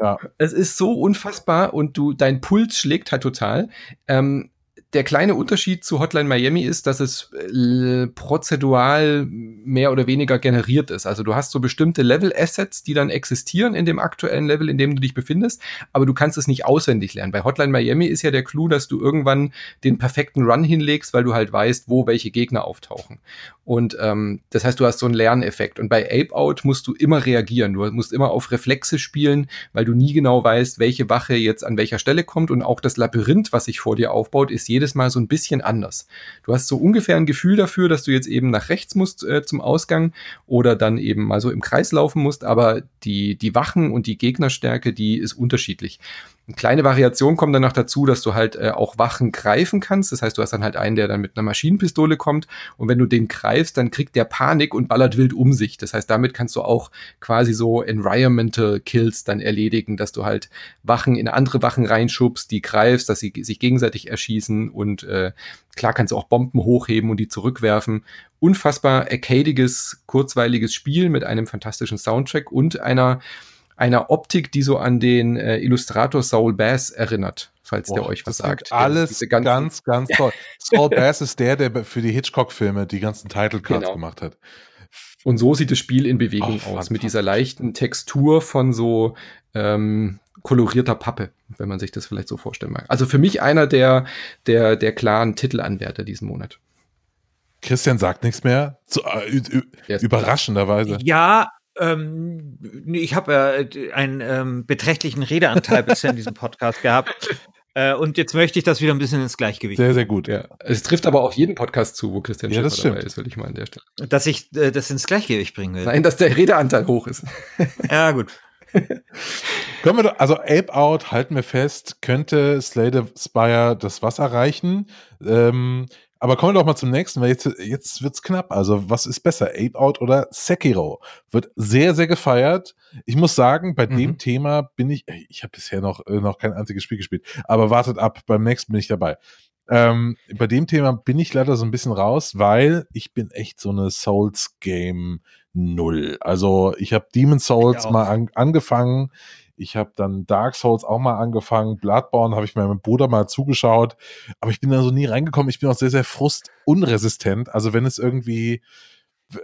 [SPEAKER 2] Ja. Es ist so unfassbar und du, dein Puls schlägt halt total. Ähm, der kleine Unterschied zu Hotline Miami ist, dass es äh, prozedural mehr oder weniger generiert ist. Also du hast so bestimmte Level-Assets, die dann existieren in dem aktuellen Level, in dem du dich befindest, aber du kannst es nicht auswendig lernen. Bei Hotline Miami ist ja der Clou, dass du irgendwann den perfekten Run hinlegst, weil du halt weißt, wo welche Gegner auftauchen. Und ähm, das heißt, du hast so einen Lerneffekt. Und bei Ape Out musst du immer reagieren. Du musst immer auf Reflexe spielen, weil du nie genau weißt, welche Wache jetzt an welcher Stelle kommt. Und auch das Labyrinth, was sich vor dir aufbaut, ist jedes Mal so ein bisschen anders. Du hast so ungefähr ein Gefühl dafür, dass du jetzt eben nach rechts musst äh, zum Ausgang oder dann eben mal so im Kreis laufen musst. Aber die, die Wachen und die Gegnerstärke, die ist unterschiedlich. Eine kleine Variation kommt dann noch dazu, dass du halt äh, auch Wachen greifen kannst. Das heißt, du hast dann halt einen, der dann mit einer Maschinenpistole kommt und wenn du den greifst, dann kriegt der Panik und ballert wild um sich. Das heißt, damit kannst du auch quasi so Environmental Kills dann erledigen, dass du halt Wachen in andere Wachen reinschubst, die greifst, dass sie sich gegenseitig erschießen und äh, klar kannst du auch Bomben hochheben und die zurückwerfen. Unfassbar arcadiges, kurzweiliges Spiel mit einem fantastischen Soundtrack und einer einer Optik, die so an den äh, Illustrator Saul Bass erinnert, falls Boah, der euch was sagt.
[SPEAKER 3] Alles ganz, ganz toll. Saul Bass ist der, der für die Hitchcock-Filme die ganzen Title Cards genau. gemacht hat.
[SPEAKER 2] Und so sieht das Spiel in Bewegung oh, aus, mit dieser leichten Textur von so ähm, kolorierter Pappe, wenn man sich das vielleicht so vorstellen mag. Also für mich einer der, der, der klaren Titelanwärter diesen Monat.
[SPEAKER 3] Christian sagt nichts mehr. Zu, äh, überraschenderweise.
[SPEAKER 1] Ja, ähm, ich habe äh, einen ähm, beträchtlichen Redeanteil bisher in diesem Podcast gehabt. Äh, und jetzt möchte ich das wieder ein bisschen ins Gleichgewicht.
[SPEAKER 2] Sehr, sehr gut, ja. Es trifft aber auch jeden Podcast zu, wo Christian
[SPEAKER 3] ja,
[SPEAKER 2] Schäfer
[SPEAKER 3] dabei
[SPEAKER 2] ist, will ich mal an der Stelle.
[SPEAKER 1] Dass ich äh, das ins Gleichgewicht bringen will.
[SPEAKER 2] Nein, dass der Redeanteil hoch ist.
[SPEAKER 1] ja, gut.
[SPEAKER 3] Können wir doch, also Ape Out, halten wir fest, könnte Slade Spire das Wasser reichen. Ähm, aber kommen wir doch mal zum nächsten, weil jetzt, jetzt wird's knapp. Also, was ist besser, Ape Out oder Sekiro? Wird sehr, sehr gefeiert. Ich muss sagen, bei mhm. dem Thema bin ich, ich habe bisher noch, äh, noch kein einziges Spiel gespielt, aber wartet ab, beim nächsten bin ich dabei. Ähm, bei dem Thema bin ich leider so ein bisschen raus, weil ich bin echt so eine Souls-Game Null. Also ich habe Demon Souls mal an, angefangen. Ich habe dann Dark Souls auch mal angefangen. Bloodborne habe ich meinem Bruder mal zugeschaut. Aber ich bin da so nie reingekommen. Ich bin auch sehr, sehr frustunresistent. Also wenn es irgendwie,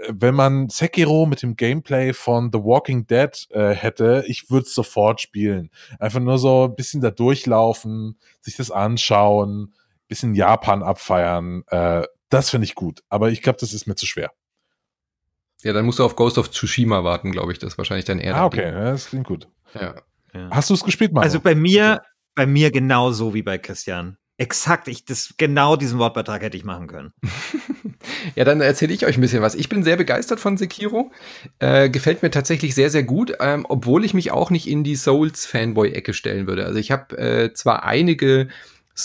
[SPEAKER 3] wenn man Sekiro mit dem Gameplay von The Walking Dead äh, hätte, ich würde es sofort spielen. Einfach nur so ein bisschen da durchlaufen, sich das anschauen, bisschen Japan abfeiern. Äh, das finde ich gut. Aber ich glaube, das ist mir zu schwer.
[SPEAKER 2] Ja, dann musst du auf Ghost of Tsushima warten, glaube ich. Das ist wahrscheinlich dein
[SPEAKER 3] eher. Ah, okay, ja, das klingt gut.
[SPEAKER 2] Ja.
[SPEAKER 3] ja. Hast du es gespielt,
[SPEAKER 1] Mario? Also bei mir, bei mir genauso wie bei Christian. Exakt, ich das genau diesen Wortbeitrag hätte ich machen können.
[SPEAKER 2] ja, dann erzähle ich euch ein bisschen was. Ich bin sehr begeistert von Sekiro. Äh, gefällt mir tatsächlich sehr, sehr gut, ähm, obwohl ich mich auch nicht in die Souls-Fanboy-Ecke stellen würde. Also ich habe äh, zwar einige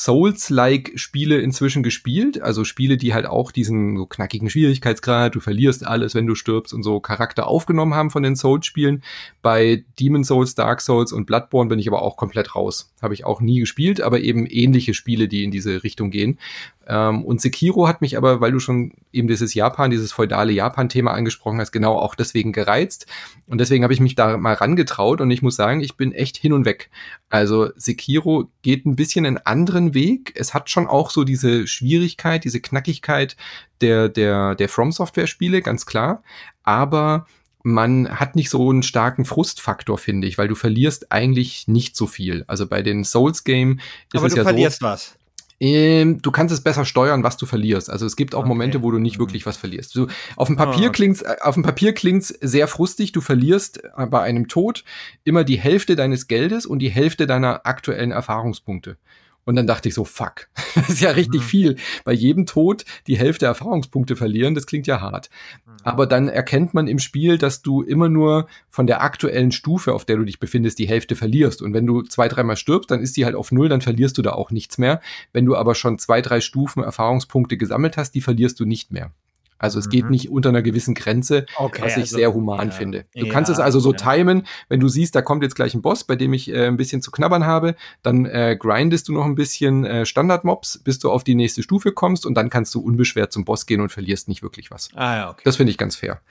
[SPEAKER 2] Souls-like Spiele inzwischen gespielt, also Spiele, die halt auch diesen so knackigen Schwierigkeitsgrad, du verlierst alles, wenn du stirbst und so Charakter aufgenommen haben von den Souls-Spielen. Bei Demon Souls, Dark Souls und Bloodborne bin ich aber auch komplett raus. Habe ich auch nie gespielt, aber eben ähnliche Spiele, die in diese Richtung gehen. Ähm, und Sekiro hat mich aber, weil du schon eben dieses Japan, dieses feudale Japan-Thema angesprochen hast, genau auch deswegen gereizt. Und deswegen habe ich mich da mal rangetraut und ich muss sagen, ich bin echt hin und weg. Also Sekiro geht ein bisschen einen anderen Weg. Es hat schon auch so diese Schwierigkeit, diese Knackigkeit der, der, der From Software-Spiele, ganz klar. Aber man hat nicht so einen starken Frustfaktor, finde ich, weil du verlierst eigentlich nicht so viel. Also bei den Souls-Game
[SPEAKER 1] ist Aber es ja so. Aber du verlierst was.
[SPEAKER 2] Ähm, du kannst es besser steuern, was du verlierst. Also es gibt auch okay. Momente, wo du nicht wirklich was verlierst. Du, auf dem Papier oh, okay. klingt's, äh, auf dem Papier klingt's sehr frustig. Du verlierst äh, bei einem Tod immer die Hälfte deines Geldes und die Hälfte deiner aktuellen Erfahrungspunkte. Und dann dachte ich so, fuck, das ist ja richtig mhm. viel. Bei jedem Tod die Hälfte Erfahrungspunkte verlieren, das klingt ja hart. Mhm. Aber dann erkennt man im Spiel, dass du immer nur von der aktuellen Stufe, auf der du dich befindest, die Hälfte verlierst. Und wenn du zwei, dreimal stirbst, dann ist die halt auf null, dann verlierst du da auch nichts mehr. Wenn du aber schon zwei, drei Stufen Erfahrungspunkte gesammelt hast, die verlierst du nicht mehr. Also es mhm. geht nicht unter einer gewissen Grenze, okay, was ich also, sehr human ja, finde. Du ja, kannst es also so ja. timen, wenn du siehst, da kommt jetzt gleich ein Boss, bei dem ich äh, ein bisschen zu knabbern habe, dann äh, grindest du noch ein bisschen äh, Standard-Mobs, bis du auf die nächste Stufe kommst und dann kannst du unbeschwert zum Boss gehen und verlierst nicht wirklich was.
[SPEAKER 1] Ah, ja, okay.
[SPEAKER 2] Das finde ich ganz fair.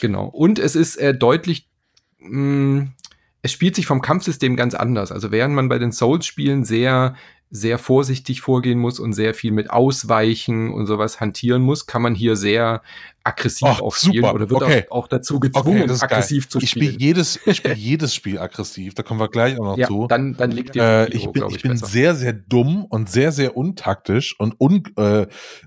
[SPEAKER 2] Genau. Und es ist äh, deutlich mh, mm, es spielt sich vom Kampfsystem ganz anders. Also während man bei den Souls-Spielen sehr sehr vorsichtig vorgehen muss und sehr viel mit Ausweichen und sowas hantieren muss, kann man hier sehr aggressiv
[SPEAKER 3] Ach,
[SPEAKER 2] auch spielen
[SPEAKER 3] super.
[SPEAKER 2] oder wird
[SPEAKER 3] okay.
[SPEAKER 2] auch, auch, dazu gezwungen,
[SPEAKER 3] okay,
[SPEAKER 2] aggressiv
[SPEAKER 3] geil.
[SPEAKER 2] zu
[SPEAKER 3] ich
[SPEAKER 2] spielen.
[SPEAKER 3] Spiel jedes, ich spiele jedes Spiel aggressiv, da kommen wir gleich auch noch
[SPEAKER 2] ja,
[SPEAKER 3] zu.
[SPEAKER 2] Dann, dann liegt dir
[SPEAKER 3] äh, ich bin, ich, ich bin sehr, sehr dumm und sehr, sehr untaktisch und un, äh,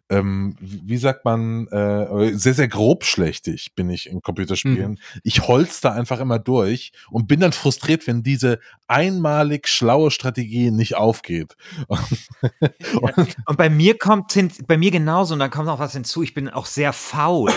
[SPEAKER 3] ähm, wie sagt man, äh, sehr, sehr grobschlächtig bin ich in Computerspielen. Mhm. Ich holz da einfach immer durch und bin dann frustriert, wenn diese einmalig schlaue Strategie nicht aufgeht.
[SPEAKER 1] Und bei mir kommt bei mir genauso und dann kommt noch was hinzu. Ich bin auch sehr faul.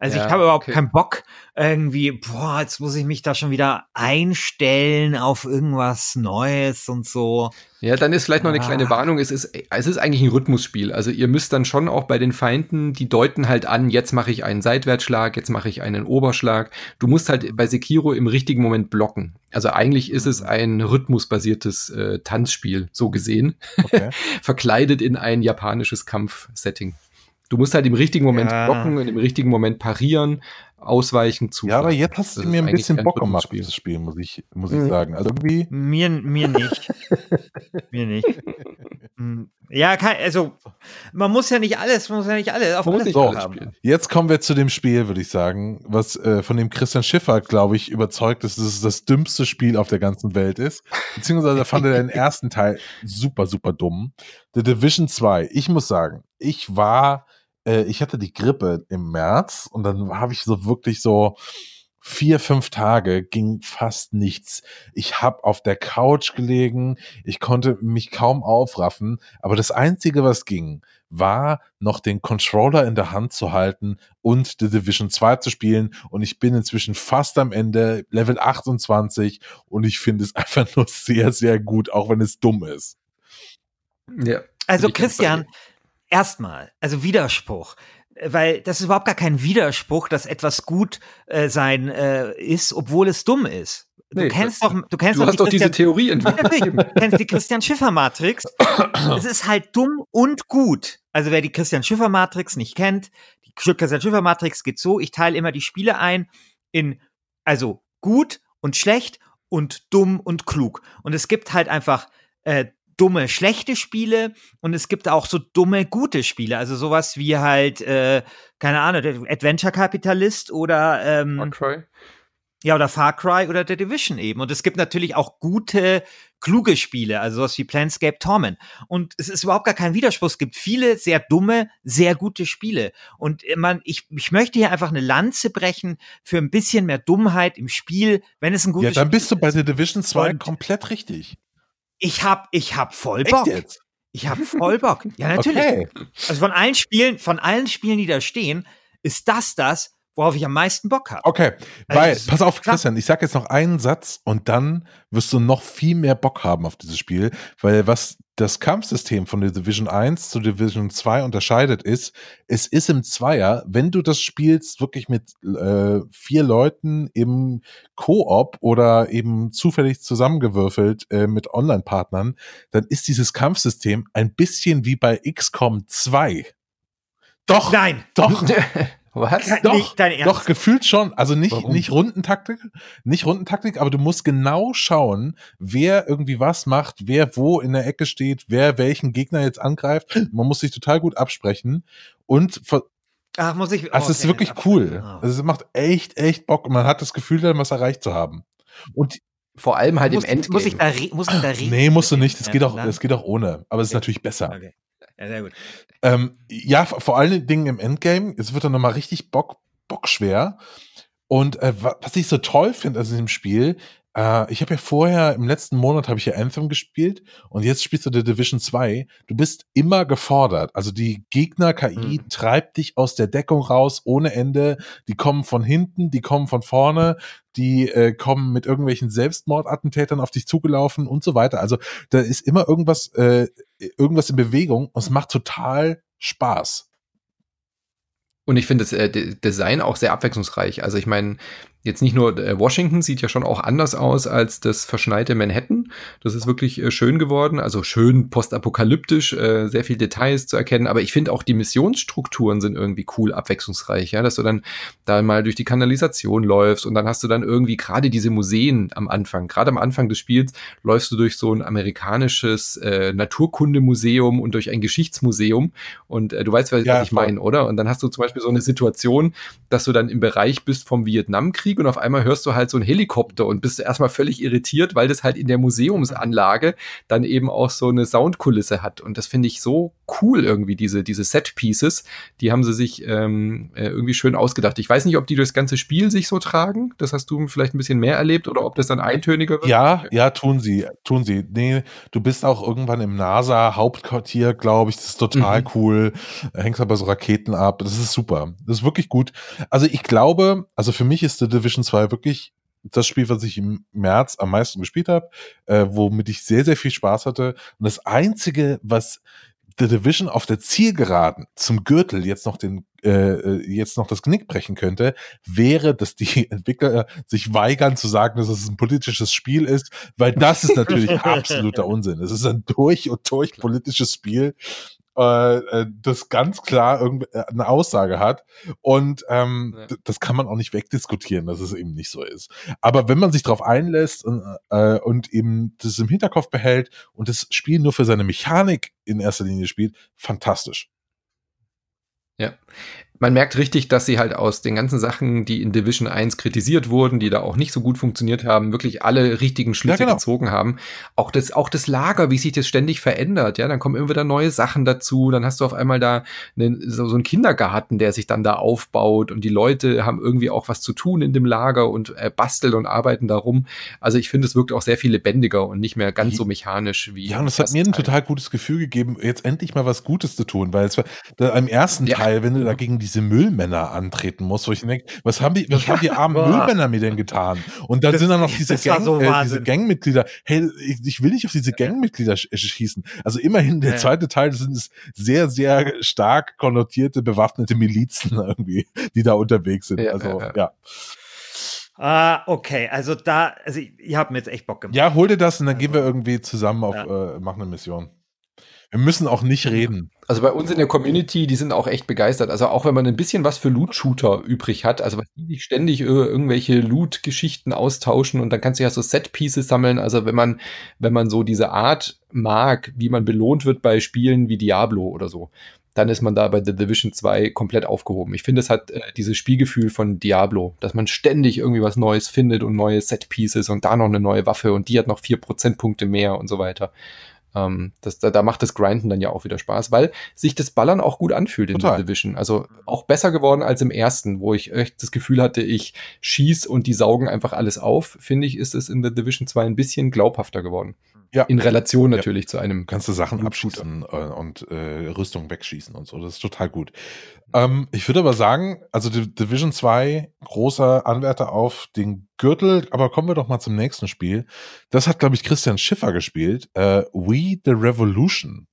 [SPEAKER 1] Also ja, ich habe überhaupt okay. keinen Bock irgendwie, boah, jetzt muss ich mich da schon wieder einstellen auf irgendwas Neues und so.
[SPEAKER 2] Ja, dann ist vielleicht noch eine ah. kleine Warnung. Es ist, es ist eigentlich ein Rhythmusspiel. Also ihr müsst dann schon auch bei den Feinden, die deuten halt an, jetzt mache ich einen Seitwärtsschlag, jetzt mache ich einen Oberschlag. Du musst halt bei Sekiro im richtigen Moment blocken. Also eigentlich ist es mhm. ein rhythmusbasiertes äh, Tanzspiel, so gesehen. Okay. Verkleidet in ein japanisches Kampfsetting. Du musst halt im richtigen Moment ja. blocken und im richtigen Moment parieren, ausweichen, zu.
[SPEAKER 3] Ja, aber jetzt hast du mir ein bisschen Bock gemacht, dieses Spiel, muss ich, muss ich mhm. sagen. Also irgendwie.
[SPEAKER 1] Mir, mir nicht. mir nicht. Hm. Ja, kann, also man muss ja nicht alles, man muss ja nicht alles auf alles
[SPEAKER 3] so, haben. Jetzt kommen wir zu dem Spiel, würde ich sagen, was äh, von dem Christian Schiffer, glaube ich, überzeugt ist, dass es das dümmste Spiel auf der ganzen Welt ist. Beziehungsweise fand er den ersten Teil super, super dumm. The Division 2. Ich muss sagen, ich war äh, ich hatte die Grippe im März und dann habe ich so wirklich so vier, fünf Tage ging fast nichts. Ich habe auf der Couch gelegen, ich konnte mich kaum aufraffen, aber das Einzige, was ging, war noch den Controller in der Hand zu halten und The Division 2 zu spielen. Und ich bin inzwischen fast am Ende, Level 28, und ich finde es einfach nur sehr, sehr gut, auch wenn es dumm ist.
[SPEAKER 1] Ja. Also Christian, Erstmal, also Widerspruch weil das ist überhaupt gar kein Widerspruch, dass etwas gut äh, sein äh, ist, obwohl es dumm ist. Du nee, kennst doch, du kennst
[SPEAKER 2] du
[SPEAKER 1] doch,
[SPEAKER 2] hast doch diese Theorie entwickelt.
[SPEAKER 1] du kennst die Christian Schiffer Matrix. es ist halt dumm und gut. Also wer die Christian Schiffer Matrix nicht kennt, die Christian Schiffer Matrix geht so: Ich teile immer die Spiele ein in also gut und schlecht und dumm und klug. Und es gibt halt einfach äh, dumme, schlechte Spiele und es gibt auch so dumme, gute Spiele. Also sowas wie halt, äh, keine Ahnung, Adventure Capitalist oder ähm, Far Cry. Ja, oder Far Cry oder The Division eben. Und es gibt natürlich auch gute, kluge Spiele, also sowas wie Planscape Torment. Und es ist überhaupt gar kein Widerspruch. Es gibt viele sehr dumme, sehr gute Spiele. Und man, ich, ich möchte hier einfach eine Lanze brechen für ein bisschen mehr Dummheit im Spiel, wenn es ein gutes Spiel ist.
[SPEAKER 3] Ja, dann bist du bei The Division 2 komplett richtig.
[SPEAKER 1] Ich hab, ich hab voll Bock. Ich hab voll Bock. Ja, natürlich. Okay. Also von allen Spielen, von allen Spielen, die da stehen, ist das das, worauf ich am meisten Bock habe.
[SPEAKER 3] Okay, also weil, pass auf, Christian, ich sag jetzt noch einen Satz und dann wirst du noch viel mehr Bock haben auf dieses Spiel, weil was das Kampfsystem von der Division 1 zu Division 2 unterscheidet ist, es ist im Zweier, wenn du das spielst wirklich mit äh, vier Leuten im Koop oder eben zufällig zusammengewürfelt äh, mit Online-Partnern, dann ist dieses Kampfsystem ein bisschen wie bei XCOM 2. Doch.
[SPEAKER 1] Nein.
[SPEAKER 3] Doch. Was? Doch, doch, gefühlt schon. Also nicht, nicht Rundentaktik, nicht Rundentaktik, aber du musst genau schauen, wer irgendwie was macht, wer wo in der Ecke steht, wer welchen Gegner jetzt angreift. Man muss sich total gut absprechen und
[SPEAKER 1] Ach, muss ich.
[SPEAKER 3] Oh, also es ist wirklich cool. Oh. Also es macht echt, echt Bock und man hat das Gefühl, dann was erreicht zu haben. Und
[SPEAKER 2] vor allem halt
[SPEAKER 1] muss,
[SPEAKER 2] im Endgame.
[SPEAKER 1] Muss ich da, muss ich da reden?
[SPEAKER 3] Nee, musst du nicht. Das geht auch, das geht auch ohne. Aber es ist natürlich besser. Okay. Ja, sehr gut. Ähm, ja, vor allen Dingen im Endgame, es wird dann nochmal richtig bock, bockschwer. Und äh, was ich so toll finde also in dem Spiel, äh, ich habe ja vorher, im letzten Monat habe ich ja Anthem gespielt und jetzt spielst du The Division 2. Du bist immer gefordert. Also die Gegner-KI mhm. treibt dich aus der Deckung raus ohne Ende. Die kommen von hinten, die kommen von vorne, die äh, kommen mit irgendwelchen Selbstmordattentätern auf dich zugelaufen und so weiter. Also da ist immer irgendwas, äh, irgendwas in Bewegung und es macht total Spaß.
[SPEAKER 2] Und ich finde das äh, Design auch sehr abwechslungsreich. Also ich meine, Jetzt nicht nur äh, Washington sieht ja schon auch anders aus als das verschneite Manhattan. Das ist wirklich äh, schön geworden, also schön postapokalyptisch, äh, sehr viel Details zu erkennen. Aber ich finde auch die Missionsstrukturen sind irgendwie cool, abwechslungsreich, ja, dass du dann da mal durch die Kanalisation läufst und dann hast du dann irgendwie gerade diese Museen am Anfang. Gerade am Anfang des Spiels läufst du durch so ein amerikanisches äh, Naturkundemuseum und durch ein Geschichtsmuseum und äh, du weißt, was, ja, ich meine, oder? Und dann hast du zum Beispiel so eine Situation, dass du dann im Bereich bist vom Vietnamkrieg und auf einmal hörst du halt so einen Helikopter und bist erstmal völlig irritiert, weil das halt in der Museumsanlage dann eben auch so eine Soundkulisse hat. Und das finde ich so cool irgendwie, diese, diese Set-Pieces. Die haben sie sich ähm, äh, irgendwie schön ausgedacht. Ich weiß nicht, ob die das ganze Spiel sich so tragen. Das hast du vielleicht ein bisschen mehr erlebt oder ob das dann eintöniger wird.
[SPEAKER 3] Ja, ja, tun sie, tun sie. Nee, du bist auch irgendwann im NASA-Hauptquartier, glaube ich. Das ist total mhm. cool. Hängst aber so Raketen ab. Das ist super. Das ist wirklich gut. Also ich glaube, also für mich ist The Division 2 wirklich das Spiel, was ich im März am meisten gespielt habe, äh, womit ich sehr, sehr viel Spaß hatte. Und das Einzige, was The Division auf der Zielgeraden zum Gürtel jetzt noch den äh, äh jetzt noch das Knick brechen könnte, wäre, dass die Entwickler sich weigern zu sagen, dass es ein politisches Spiel ist, weil das ist natürlich absoluter Unsinn. Es ist ein durch und durch politisches Spiel äh, äh, das ganz klar äh, eine Aussage hat. Und ähm, ja. das kann man auch nicht wegdiskutieren, dass es eben nicht so ist. Aber wenn man sich darauf einlässt und, äh, und eben das im Hinterkopf behält und das Spiel nur für seine Mechanik in erster Linie spielt, fantastisch.
[SPEAKER 2] Ja man merkt richtig, dass sie halt aus den ganzen Sachen, die in Division 1 kritisiert wurden, die da auch nicht so gut funktioniert haben, wirklich alle richtigen Schlüsse ja, genau. gezogen haben. Auch das, auch das Lager, wie sich das ständig verändert, ja, dann kommen immer wieder neue Sachen dazu, dann hast du auf einmal da einen, so, so einen Kindergarten, der sich dann da aufbaut und die Leute haben irgendwie auch was zu tun in dem Lager und äh, basteln und arbeiten darum. Also ich finde, es wirkt auch sehr viel lebendiger und nicht mehr ganz so mechanisch wie.
[SPEAKER 3] Ja, und es hat mir ein total gutes Gefühl gegeben, jetzt endlich mal was Gutes zu tun, weil es war da, im ersten ja. Teil, wenn du dagegen die diese Müllmänner antreten muss, wo ich denke, was haben die, was ja, haben die armen boah. Müllmänner mir denn getan? Und dann das, sind da noch diese, Gang, so äh, diese Gangmitglieder. Hey, ich, ich, will nicht auf diese Gangmitglieder schießen. Also immerhin der ja. zweite Teil sind es sehr, sehr stark konnotierte bewaffnete Milizen irgendwie, die da unterwegs sind. Ja, also ja.
[SPEAKER 1] Ah, okay. Also da, also ihr habt mir jetzt echt Bock gemacht.
[SPEAKER 3] Ja, hol dir das und dann also, gehen wir irgendwie zusammen auf, äh, machen eine Mission. Wir müssen auch nicht reden.
[SPEAKER 2] Also bei uns in der Community, die sind auch echt begeistert. Also auch wenn man ein bisschen was für Loot-Shooter übrig hat, also die sich ständig irgendwelche Loot-Geschichten austauschen und dann kannst du ja so Set-Pieces sammeln. Also wenn man, wenn man so diese Art mag, wie man belohnt wird bei Spielen wie Diablo oder so, dann ist man da bei The Division 2 komplett aufgehoben. Ich finde, es hat äh, dieses Spielgefühl von Diablo, dass man ständig irgendwie was Neues findet und neue Set-Pieces und da noch eine neue Waffe und die hat noch vier Prozentpunkte mehr und so weiter. Ähm, das, da, da macht das Grinden dann ja auch wieder Spaß, weil sich das Ballern auch gut anfühlt in der Division. Also auch besser geworden als im ersten, wo ich echt das Gefühl hatte, ich schieß und die saugen einfach alles auf. Finde ich, ist es in der Division 2 ein bisschen glaubhafter geworden. Ja. In Relation natürlich ja. zu einem.
[SPEAKER 3] Kannst du Sachen abschießen äh, und äh, Rüstung wegschießen und so. Das ist total gut. Ähm, ich würde aber sagen, also Division 2, großer Anwärter auf den Gürtel, aber kommen wir doch mal zum nächsten Spiel. Das hat, glaube ich, Christian Schiffer gespielt. Äh, We the Revolution.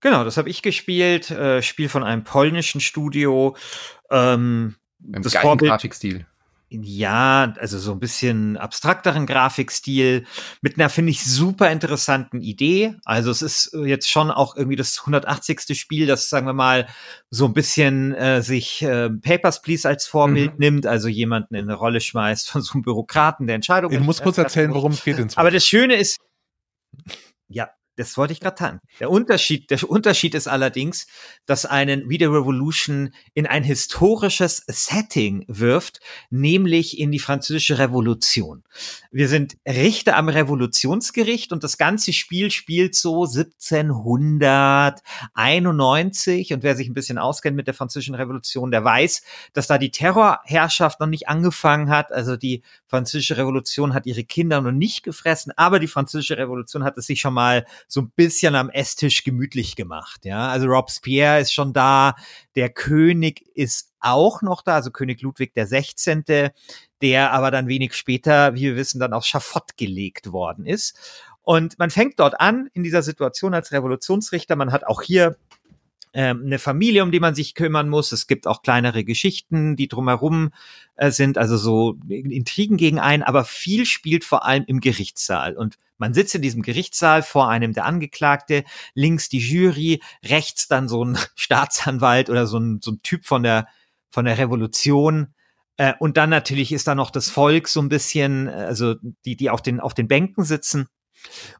[SPEAKER 1] Genau, das habe ich gespielt. Äh, Spiel von einem polnischen Studio. Ähm,
[SPEAKER 2] Im das Vorbild, Grafikstil
[SPEAKER 1] ja, also so ein bisschen abstrakteren Grafikstil mit einer, finde ich, super interessanten Idee. Also es ist äh, jetzt schon auch irgendwie das 180. Spiel, das, sagen wir mal, so ein bisschen äh, sich äh, Papers, Please als Vorbild mhm. nimmt, also jemanden in eine Rolle schmeißt von so einem Bürokraten, der Entscheidungen.
[SPEAKER 3] Du musst kurz erzählen, worum es geht.
[SPEAKER 1] Aber das Schöne ist, ja, das wollte ich gerade tun. Der Unterschied, der Unterschied ist allerdings, dass einen Video Revolution in ein historisches Setting wirft, nämlich in die französische Revolution. Wir sind Richter am Revolutionsgericht und das ganze Spiel spielt so 1791 und wer sich ein bisschen auskennt mit der französischen Revolution, der weiß, dass da die Terrorherrschaft noch nicht angefangen hat. Also die französische Revolution hat ihre Kinder noch nicht gefressen, aber die französische Revolution hat es sich schon mal so ein bisschen am Esstisch gemütlich gemacht. Ja, also Robespierre ist schon da, der König ist auch noch da, also König Ludwig der 16., der aber dann wenig später, wie wir wissen, dann aufs Schafott gelegt worden ist. Und man fängt dort an in dieser Situation als Revolutionsrichter. Man hat auch hier ähm, eine Familie, um die man sich kümmern muss. Es gibt auch kleinere Geschichten, die drumherum äh, sind, also so Intrigen gegen einen, aber viel spielt vor allem im Gerichtssaal. Und man sitzt in diesem Gerichtssaal vor einem der Angeklagte, links die Jury, rechts dann so ein Staatsanwalt oder so ein, so ein Typ von der, von der Revolution. Äh, und dann natürlich ist da noch das Volk so ein bisschen, also die, die auf den, auf den Bänken sitzen.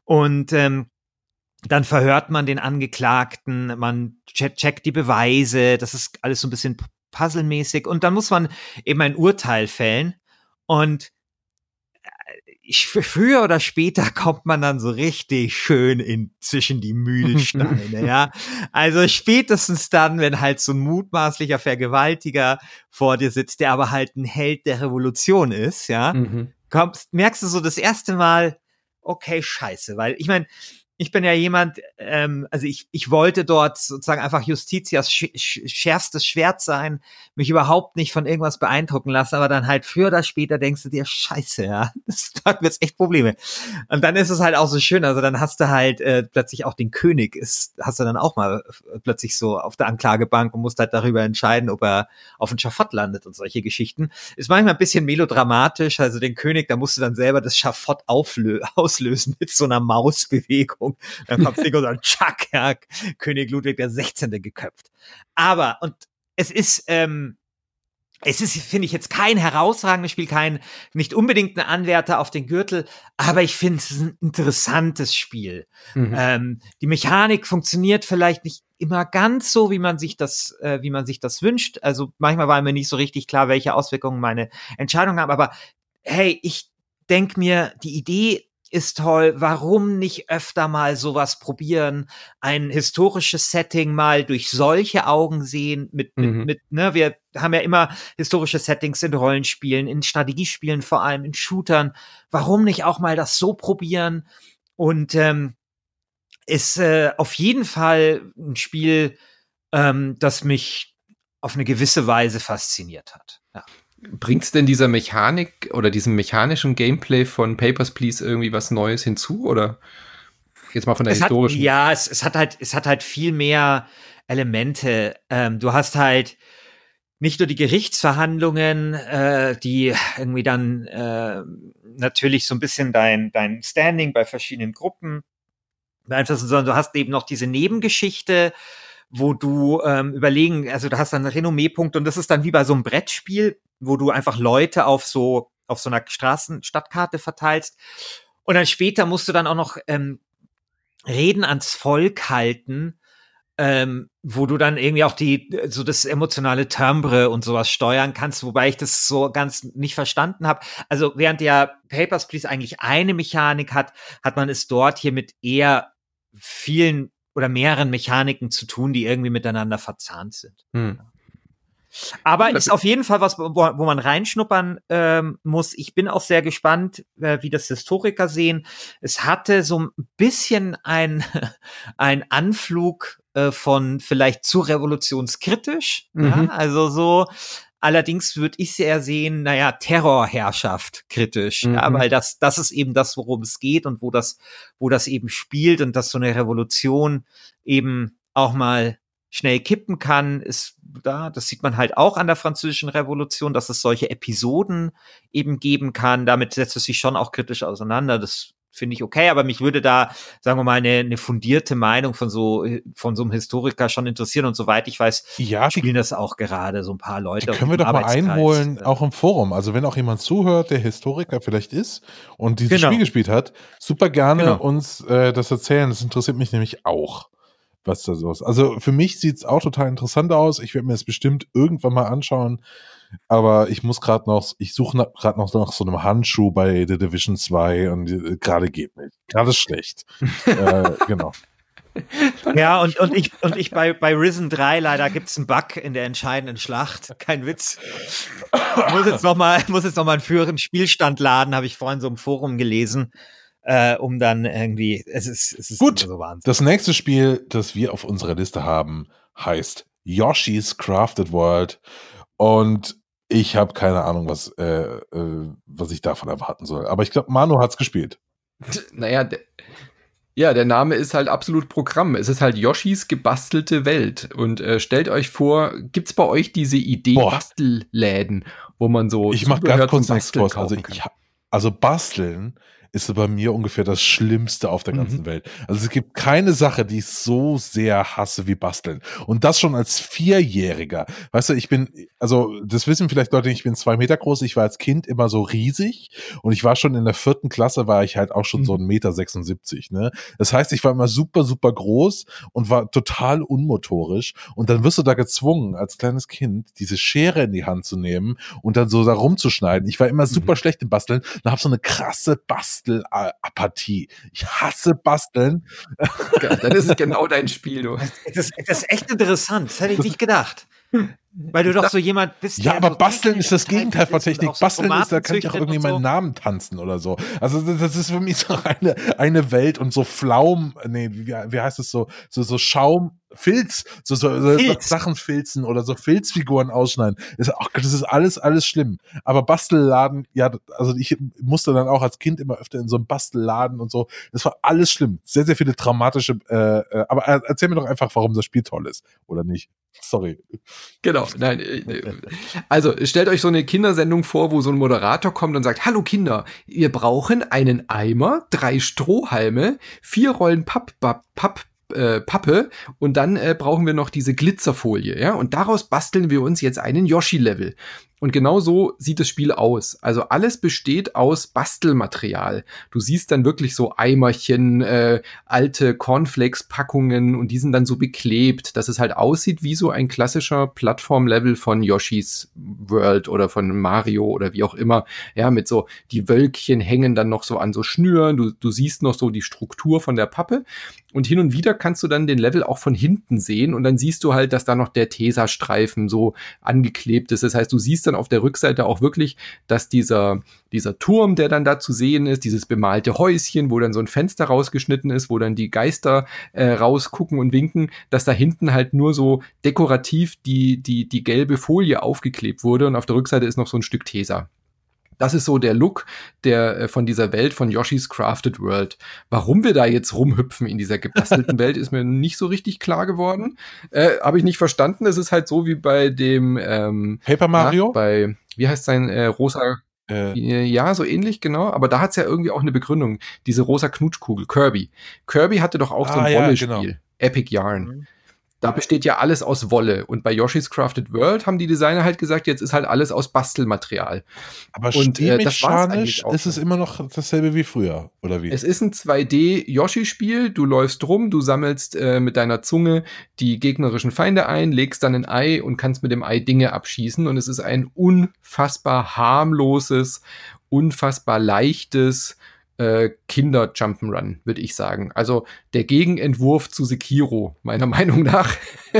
[SPEAKER 1] Und ähm, dann verhört man den Angeklagten, man checkt die Beweise, das ist alles so ein bisschen puzzlemäßig und dann muss man eben ein Urteil fällen und ich, früher oder später kommt man dann so richtig schön in zwischen die Mühlsteine, ja. Also spätestens dann, wenn halt so ein mutmaßlicher Vergewaltiger vor dir sitzt, der aber halt ein Held der Revolution ist, ja, mhm. kommst, merkst du so das erste Mal, okay, scheiße, weil ich meine, ich bin ja jemand, ähm, also ich, ich wollte dort sozusagen einfach Justitias sch schärfstes Schwert sein, mich überhaupt nicht von irgendwas beeindrucken lassen, aber dann halt früher oder später denkst du dir, scheiße, ja, das hat mir jetzt echt Probleme. Und dann ist es halt auch so schön, also dann hast du halt äh, plötzlich auch den König, ist, hast du dann auch mal äh, plötzlich so auf der Anklagebank und musst halt darüber entscheiden, ob er auf ein Schafott landet und solche Geschichten. Ist manchmal ein bisschen melodramatisch, also den König, da musst du dann selber das Schafott auslösen mit so einer Mausbewegung. Dann kommt Nico und tschack, ja, König Ludwig der 16. geköpft. Aber, und es ist, ähm, es ist, finde ich, jetzt kein herausragendes Spiel, kein, nicht unbedingt ein Anwärter auf den Gürtel, aber ich finde es ein interessantes Spiel. Mhm. Ähm, die Mechanik funktioniert vielleicht nicht immer ganz so, wie man sich das, äh, wie man sich das wünscht. Also manchmal war mir nicht so richtig klar, welche Auswirkungen meine Entscheidungen haben, aber hey, ich denke mir, die Idee ist toll. Warum nicht öfter mal sowas probieren? Ein historisches Setting mal durch solche Augen sehen mit, mit, mhm. mit, ne, wir haben ja immer historische Settings in Rollenspielen, in Strategiespielen vor allem, in Shootern. Warum nicht auch mal das so probieren? Und ähm, ist äh, auf jeden Fall ein Spiel, ähm, das mich auf eine gewisse Weise fasziniert hat. Ja.
[SPEAKER 2] Bringt es denn dieser Mechanik oder diesem mechanischen Gameplay von Papers, Please irgendwie was Neues hinzu? Oder jetzt mal von der
[SPEAKER 1] es
[SPEAKER 2] historischen?
[SPEAKER 1] Hat, ja, es, es, hat halt, es hat halt viel mehr Elemente. Ähm, du hast halt nicht nur die Gerichtsverhandlungen, äh, die irgendwie dann äh, natürlich so ein bisschen dein, dein Standing bei verschiedenen Gruppen beeinflussen, sondern du hast eben noch diese Nebengeschichte, wo du ähm, überlegen, also du hast dann Renommeepunkte und das ist dann wie bei so einem Brettspiel, wo du einfach Leute auf so auf so einer Straßen-Stadtkarte verteilst. Und dann später musst du dann auch noch ähm, Reden ans Volk halten, ähm, wo du dann irgendwie auch die so das emotionale Timbre und sowas steuern kannst, wobei ich das so ganz nicht verstanden habe. Also während der Papers Please eigentlich eine Mechanik hat, hat man es dort hier mit eher vielen oder mehreren Mechaniken zu tun, die irgendwie miteinander verzahnt sind. Hm. Aber ist auf jeden Fall was, wo, wo man reinschnuppern ähm, muss. Ich bin auch sehr gespannt, äh, wie das Historiker sehen. Es hatte so ein bisschen ein, ein Anflug äh, von vielleicht zu revolutionskritisch. Mhm. Ja? Also so, Allerdings würde ich sehr sehen, naja, Terrorherrschaft kritisch, mhm. ja, weil das, das ist eben das, worum es geht und wo das, wo das eben spielt und dass so eine Revolution eben auch mal schnell kippen kann, ist da, das sieht man halt auch an der französischen Revolution, dass es solche Episoden eben geben kann. Damit setzt es sich schon auch kritisch auseinander. Das finde ich okay, aber mich würde da, sagen wir mal, eine, eine fundierte Meinung von so, von so einem Historiker schon interessieren und soweit ich weiß,
[SPEAKER 3] ja,
[SPEAKER 1] die, spielen das auch gerade so ein paar Leute.
[SPEAKER 3] Die können wir doch mal einholen, auch im Forum. Also wenn auch jemand zuhört, der Historiker vielleicht ist und dieses genau. Spiel gespielt hat, super gerne genau. uns äh, das erzählen. Das interessiert mich nämlich auch was da so ist. Also für mich sieht es auch total interessant aus. Ich werde mir das bestimmt irgendwann mal anschauen. Aber ich muss gerade noch, ich suche gerade noch nach so einem Handschuh bei The Division 2 und äh, gerade geht nicht. Gerade ist schlecht. äh, genau.
[SPEAKER 1] Ja, und, und ich, und ich bei, bei Risen 3 leider gibt es einen Bug in der entscheidenden Schlacht. Kein Witz. Ich muss jetzt nochmal, muss jetzt noch mal einen früheren Spielstand laden, habe ich vorhin so im Forum gelesen äh, um dann irgendwie, es ist, es ist
[SPEAKER 3] Gut, so Wahnsinn. Das nächste Spiel, das wir auf unserer Liste haben, heißt Yoshi's Crafted World und ich habe keine Ahnung, was, äh, äh, was ich davon erwarten soll. Aber ich glaube, Manu hat's gespielt.
[SPEAKER 2] Naja, Ja, der Name ist halt absolut Programm. Es ist halt Yoshis gebastelte Welt. Und äh, stellt euch vor, gibt's bei euch diese Idee Bastelläden, wo man so
[SPEAKER 3] Ich mach ganz kurz einen Exkurs. Also, ich, also basteln ist bei mir ungefähr das Schlimmste auf der ganzen mhm. Welt. Also es gibt keine Sache, die ich so sehr hasse wie Basteln. Und das schon als Vierjähriger. Weißt du, ich bin, also das wissen vielleicht Leute, ich bin zwei Meter groß, ich war als Kind immer so riesig und ich war schon in der vierten Klasse, war ich halt auch schon mhm. so ein Meter 76. Ne? Das heißt, ich war immer super, super groß und war total unmotorisch. Und dann wirst du da gezwungen, als kleines Kind, diese Schere in die Hand zu nehmen und dann so da rumzuschneiden. Ich war immer super mhm. schlecht im Basteln und habe so eine krasse Bastel Bastelapathie. Ich hasse Basteln.
[SPEAKER 2] Ja, dann ist es genau dein Spiel, du.
[SPEAKER 1] Das, das ist echt interessant. Das hätte ich nicht gedacht. Weil du doch so jemand bist.
[SPEAKER 3] Ja, aber so Basteln ist das Gegenteil von Technik. So Basteln ist, da kann ich auch irgendwie so. meinen Namen tanzen oder so. Also das ist für mich so eine, eine Welt und so Flaum, nee, wie, wie heißt es so, so, so Schaum, Filz, so, so, Filz. Sachen filzen oder so Filzfiguren ausschneiden. Das, ach, das ist alles, alles schlimm. Aber Bastelladen, ja, also ich musste dann auch als Kind immer öfter in so einem Bastelladen und so. Das war alles schlimm. Sehr, sehr viele dramatische, äh, äh, aber erzähl mir doch einfach, warum das Spiel toll ist, oder nicht? Sorry.
[SPEAKER 2] Genau, nein. Äh, also stellt euch so eine Kindersendung vor, wo so ein Moderator kommt und sagt, hallo Kinder, wir brauchen einen Eimer, drei Strohhalme, vier Rollen Papp, Papp, Papp äh, Pappe und dann äh, brauchen wir noch diese Glitzerfolie, ja, und daraus basteln wir uns jetzt einen Yoshi-Level. Und genau so sieht das Spiel aus. Also alles besteht aus Bastelmaterial. Du siehst dann wirklich so Eimerchen, äh, alte Cornflakes-Packungen und die sind dann so beklebt, dass es halt aussieht wie so ein klassischer Plattform-Level von Yoshi's World oder von Mario oder wie auch immer. Ja, mit so, die Wölkchen hängen dann noch so an so Schnüren. Du, du siehst noch so die Struktur von der Pappe. Und hin und wieder kannst du dann den Level auch von hinten sehen und dann siehst du halt, dass da noch der Tesa-Streifen so angeklebt ist. Das heißt, du siehst dann dann auf der Rückseite auch wirklich, dass dieser, dieser Turm, der dann da zu sehen ist, dieses bemalte Häuschen, wo dann so ein Fenster rausgeschnitten ist, wo dann die Geister äh, rausgucken und winken, dass da hinten halt nur so dekorativ die, die, die gelbe Folie aufgeklebt wurde und auf der Rückseite ist noch so ein Stück Tesa. Das ist so der Look der äh, von dieser Welt von Yoshi's Crafted World. Warum wir da jetzt rumhüpfen in dieser gebastelten Welt, ist mir nicht so richtig klar geworden. Äh, Habe ich nicht verstanden. Es ist halt so wie bei dem ähm,
[SPEAKER 3] Paper Mario.
[SPEAKER 2] Na, bei wie heißt sein äh, rosa äh. ja, so ähnlich, genau. Aber da hat's ja irgendwie auch eine Begründung. Diese rosa Knutschkugel, Kirby. Kirby hatte doch auch ah, so ein ah, Rollenspiel. Ja, genau. Epic Yarn. Mhm. Da besteht ja alles aus Wolle. Und bei Yoshi's Crafted World haben die Designer halt gesagt, jetzt ist halt alles aus Bastelmaterial.
[SPEAKER 3] Aber und äh, das mechanisch ist es immer noch dasselbe wie früher, oder wie?
[SPEAKER 2] Es ist ein 2D-Yoshi-Spiel. Du läufst rum, du sammelst äh, mit deiner Zunge die gegnerischen Feinde ein, legst dann ein Ei und kannst mit dem Ei Dinge abschießen. Und es ist ein unfassbar harmloses, unfassbar leichtes, äh, Kinder-Jump'n'Run, würde ich sagen. Also der Gegenentwurf zu Sekiro, meiner Meinung nach. du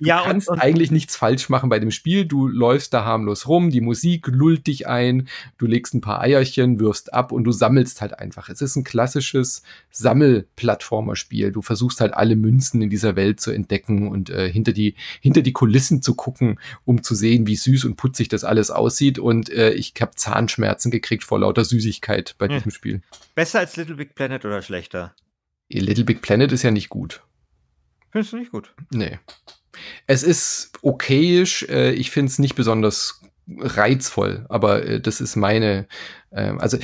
[SPEAKER 2] ja, kannst und, und eigentlich nichts falsch machen bei dem Spiel. Du läufst da harmlos rum, die Musik lullt dich ein, du legst ein paar Eierchen, wirfst ab und du sammelst halt einfach. Es ist ein klassisches Sammelplattformerspiel. Du versuchst halt alle Münzen in dieser Welt zu entdecken und äh, hinter, die, hinter die Kulissen zu gucken, um zu sehen, wie süß und putzig das alles aussieht. Und äh, ich habe Zahnschmerzen gekriegt vor lauter Süßigkeit bei hm. diesem Spiel.
[SPEAKER 1] Besser als Little Big Planet oder schlechter?
[SPEAKER 2] Little Big Planet ist ja nicht gut.
[SPEAKER 1] Findest du nicht gut?
[SPEAKER 2] Nee. Es ist okayisch. Äh, ich finde es nicht besonders reizvoll, aber äh, das ist meine. Ähm, also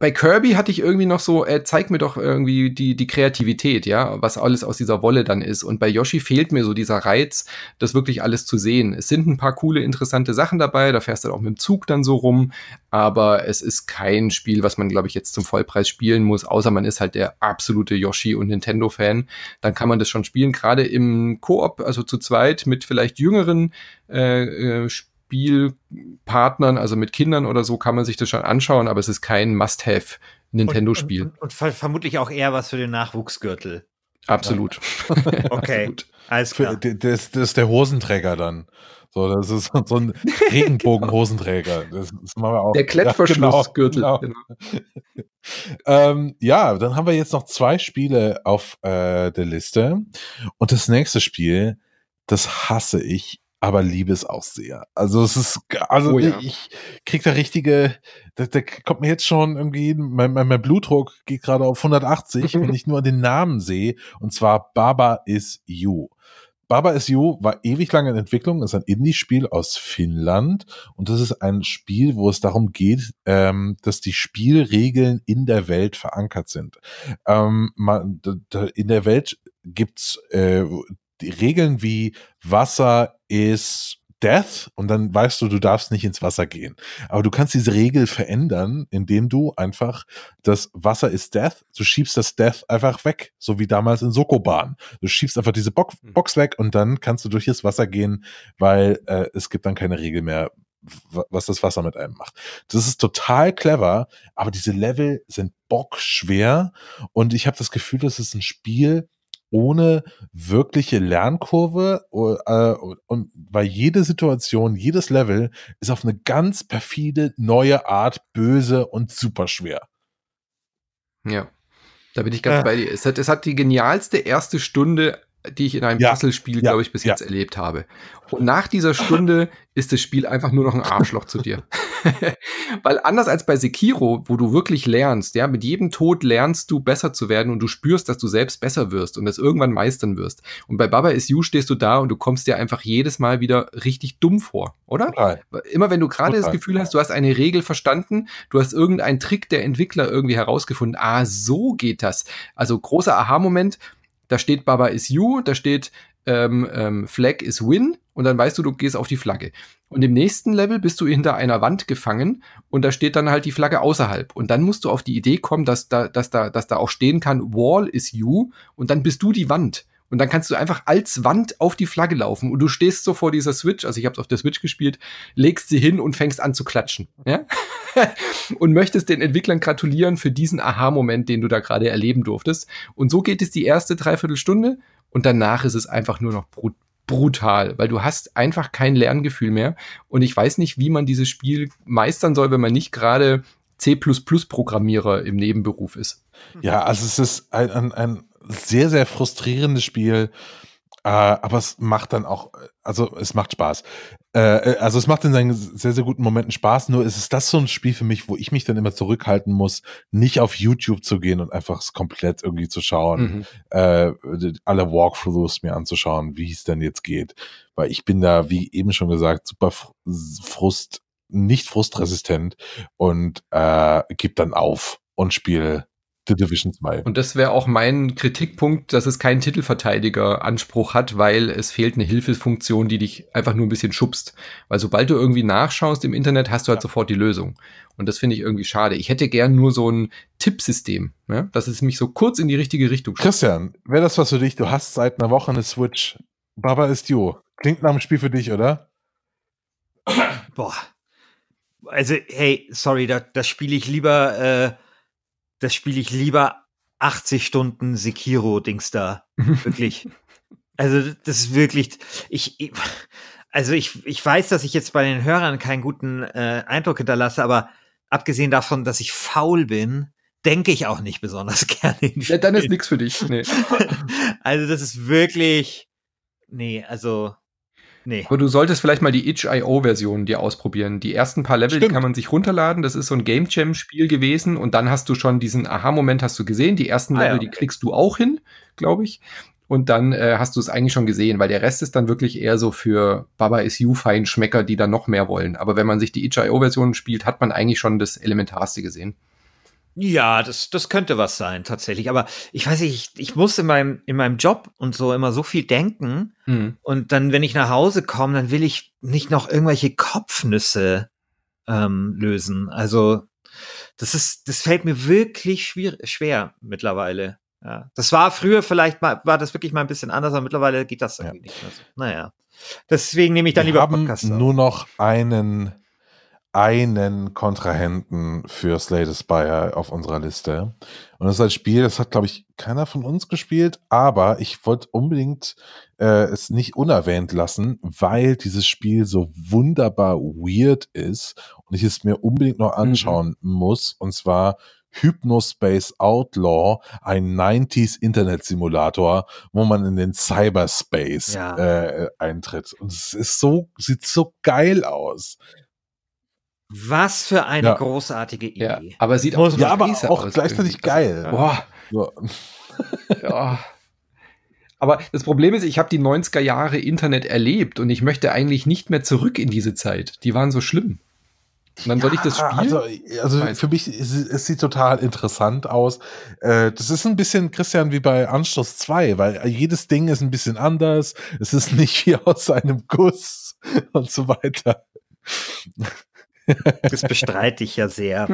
[SPEAKER 2] bei Kirby hatte ich irgendwie noch so, äh, zeig mir doch irgendwie die, die Kreativität, ja, was alles aus dieser Wolle dann ist. Und bei Yoshi fehlt mir so dieser Reiz, das wirklich alles zu sehen. Es sind ein paar coole, interessante Sachen dabei, da fährst du auch mit dem Zug dann so rum, aber es ist kein Spiel, was man, glaube ich, jetzt zum Vollpreis spielen muss, außer man ist halt der absolute Yoshi- und Nintendo-Fan. Dann kann man das schon spielen, gerade im Koop, also zu zweit mit vielleicht jüngeren äh, äh, Spielpartnern, also mit Kindern oder so, kann man sich das schon anschauen, aber es ist kein Must-Have Nintendo-Spiel.
[SPEAKER 1] Und, und, und, vermutlich auch eher was für den Nachwuchsgürtel.
[SPEAKER 2] Absolut.
[SPEAKER 1] okay,
[SPEAKER 3] Absolut. alles klar. Das, das ist der Hosenträger dann. So, das ist so ein Regenbogen-Hosenträger. Das,
[SPEAKER 2] das machen wir auch. Der Klettverschlussgürtel. Ja, genau,
[SPEAKER 3] genau. ähm, ja, dann haben wir jetzt noch zwei Spiele auf äh, der Liste. Und das nächste Spiel, das hasse ich aber liebe es auch sehr. Also es ist, also oh, ja. ich krieg da richtige, da, da kommt mir jetzt schon irgendwie, mein, mein, mein Blutdruck geht gerade auf 180, wenn ich nur den Namen sehe, und zwar Baba is You. Baba is You war ewig lange in Entwicklung, ist ein Indie-Spiel aus Finnland und das ist ein Spiel, wo es darum geht, ähm, dass die Spielregeln in der Welt verankert sind. Ähm, man, in der Welt gibt's äh, die Regeln wie Wasser ist Death und dann weißt du, du darfst nicht ins Wasser gehen. Aber du kannst diese Regel verändern, indem du einfach das Wasser ist Death, du schiebst das Death einfach weg, so wie damals in Sokoban. Du schiebst einfach diese Bo hm. Box weg und dann kannst du durch das Wasser gehen, weil äh, es gibt dann keine Regel mehr, was das Wasser mit einem macht. Das ist total clever, aber diese Level sind bockschwer und ich habe das Gefühl, das ist ein Spiel, ohne wirkliche Lernkurve äh, und weil jede Situation, jedes Level ist auf eine ganz perfide neue Art böse und super schwer.
[SPEAKER 2] Ja, da bin ich ganz äh. bei dir. Es hat, es hat die genialste erste Stunde die ich in einem ja, Puzzlespiel, ja, glaube ich, bis ja. jetzt erlebt habe. Und nach dieser Stunde ist das Spiel einfach nur noch ein Arschloch zu dir. Weil anders als bei Sekiro, wo du wirklich lernst, ja, mit jedem Tod lernst du besser zu werden und du spürst, dass du selbst besser wirst und das irgendwann meistern wirst. Und bei Baba is You stehst du da und du kommst dir einfach jedes Mal wieder richtig dumm vor, oder? Total. Immer wenn du gerade das Gefühl hast, du hast eine Regel verstanden, du hast irgendeinen Trick der Entwickler irgendwie herausgefunden, ah, so geht das. Also großer Aha-Moment, da steht Baba is you, da steht ähm, ähm, Flag is win und dann weißt du, du gehst auf die Flagge. Und im nächsten Level bist du hinter einer Wand gefangen und da steht dann halt die Flagge außerhalb. Und dann musst du auf die Idee kommen, dass da, dass da, dass da auch stehen kann, Wall is you und dann bist du die Wand. Und dann kannst du einfach als Wand auf die Flagge laufen und du stehst so vor dieser Switch, also ich habe es auf der Switch gespielt, legst sie hin und fängst an zu klatschen. Ja? und möchtest den Entwicklern gratulieren für diesen Aha-Moment, den du da gerade erleben durftest. Und so geht es die erste Dreiviertelstunde und danach ist es einfach nur noch brut brutal, weil du hast einfach kein Lerngefühl mehr. Und ich weiß nicht, wie man dieses Spiel meistern soll, wenn man nicht gerade C++-Programmierer im Nebenberuf ist.
[SPEAKER 3] Ja, also es ist ein, ein, ein sehr, sehr frustrierendes Spiel. Äh, aber es macht dann auch, also es macht Spaß. Äh, äh, also es macht in seinen sehr, sehr guten Momenten Spaß, nur ist es das so ein Spiel für mich, wo ich mich dann immer zurückhalten muss, nicht auf YouTube zu gehen und einfach es komplett irgendwie zu schauen, mhm. äh, alle Walkthroughs mir anzuschauen, wie es denn jetzt geht. Weil ich bin da, wie eben schon gesagt, super frust, nicht frustresistent und äh, gebe dann auf und spiele The Division 2.
[SPEAKER 2] Und das wäre auch mein Kritikpunkt, dass es keinen Titelverteidiger-Anspruch hat, weil es fehlt eine Hilfefunktion, die dich einfach nur ein bisschen schubst. Weil sobald du irgendwie nachschaust im Internet, hast du halt ja. sofort die Lösung. Und das finde ich irgendwie schade. Ich hätte gern nur so ein Tippsystem, ja? dass es mich so kurz in die richtige Richtung
[SPEAKER 3] schubst. Christian, wäre das was für dich? Du hast seit einer Woche eine Switch. Baba ist you. Klingt nach einem Spiel für dich, oder?
[SPEAKER 1] Boah. Also, hey, sorry, da, da spiele ich lieber äh, das spiele ich lieber 80 Stunden Sekiro-Dings da. Wirklich. Also, das ist wirklich, ich, also ich, ich weiß, dass ich jetzt bei den Hörern keinen guten äh, Eindruck hinterlasse, aber abgesehen davon, dass ich faul bin, denke ich auch nicht besonders gerne.
[SPEAKER 2] Ja, dann ist nichts für dich. Nee.
[SPEAKER 1] also, das ist wirklich, nee, also,
[SPEAKER 2] Nee. Aber du solltest vielleicht mal die itch.io-Version dir ausprobieren. Die ersten paar Level, die kann man sich runterladen. Das ist so ein Game Jam-Spiel gewesen. Und dann hast du schon diesen Aha-Moment hast du gesehen. Die ersten ah, Level, ja. die klickst du auch hin, glaube ich. Und dann äh, hast du es eigentlich schon gesehen, weil der Rest ist dann wirklich eher so für Baba is you Feinschmecker, die dann noch mehr wollen. Aber wenn man sich die itch.io-Version spielt, hat man eigentlich schon das Elementarste gesehen.
[SPEAKER 1] Ja, das, das könnte was sein, tatsächlich. Aber ich weiß nicht, ich, ich muss in meinem, in meinem Job und so immer so viel denken. Mhm. Und dann, wenn ich nach Hause komme, dann will ich nicht noch irgendwelche Kopfnüsse ähm, lösen. Also, das ist, das fällt mir wirklich schwer, schwer mittlerweile. Ja. Das war früher vielleicht mal, war das wirklich mal ein bisschen anders, aber mittlerweile geht das irgendwie ja. nicht mehr so. Naja. Deswegen nehme ich dann
[SPEAKER 3] Wir
[SPEAKER 1] lieber
[SPEAKER 3] haben Podcast nur noch einen einen Kontrahenten für Slay the Spire auf unserer Liste. Und das ist ein Spiel, das hat, glaube ich, keiner von uns gespielt, aber ich wollte unbedingt äh, es nicht unerwähnt lassen, weil dieses Spiel so wunderbar weird ist und ich es mir unbedingt noch mhm. anschauen mhm. muss. Und zwar Hypnospace Outlaw, ein 90s Internet-Simulator, wo man in den Cyberspace ja. äh, eintritt. Und es ist so, sieht so geil aus.
[SPEAKER 1] Was für eine ja. großartige Idee.
[SPEAKER 2] Ja, aber sieht auch,
[SPEAKER 3] ja, aber auch gleichzeitig geil.
[SPEAKER 2] Boah. Ja. Aber das Problem ist, ich habe die 90er Jahre Internet erlebt und ich möchte eigentlich nicht mehr zurück in diese Zeit. Die waren so schlimm. Und dann ja, soll ich das spielen?
[SPEAKER 3] Also, also für mich, es, es, sieht total interessant aus. Äh, das ist ein bisschen, Christian, wie bei Anstoß 2, weil jedes Ding ist ein bisschen anders. Es ist nicht wie aus einem Guss und so weiter.
[SPEAKER 1] Das bestreite ich ja sehr.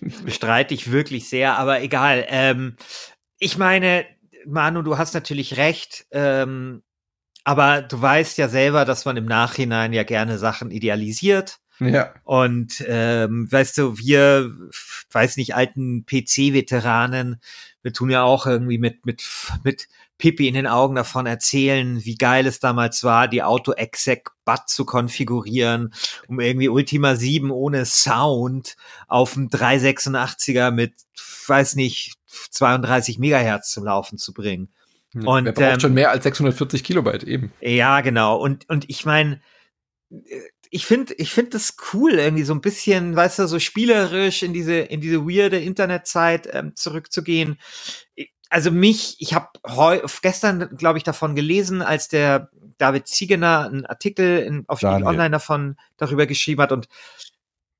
[SPEAKER 1] Das bestreite ich wirklich sehr, aber egal. Ähm, ich meine, Manu, du hast natürlich recht. Ähm, aber du weißt ja selber, dass man im Nachhinein ja gerne Sachen idealisiert.
[SPEAKER 2] Ja.
[SPEAKER 1] Und ähm, weißt du, wir, weiß nicht, alten PC-Veteranen, wir tun ja auch irgendwie mit, mit, mit Pippi in den Augen davon erzählen, wie geil es damals war, die Auto-Exec-Butt zu konfigurieren, um irgendwie Ultima 7 ohne Sound auf dem 386er mit, weiß nicht, 32 Megahertz zum Laufen zu bringen.
[SPEAKER 2] und der braucht ähm, schon mehr als 640 Kilobyte eben.
[SPEAKER 1] Ja, genau. Und, und ich meine, ich finde, ich finde das cool, irgendwie so ein bisschen, weißt du, so spielerisch in diese, in diese weirde Internetzeit ähm, zurückzugehen. Also mich, ich habe gestern, glaube ich, davon gelesen, als der David Ziegener einen Artikel in, auf Spiegel Online davon darüber geschrieben hat und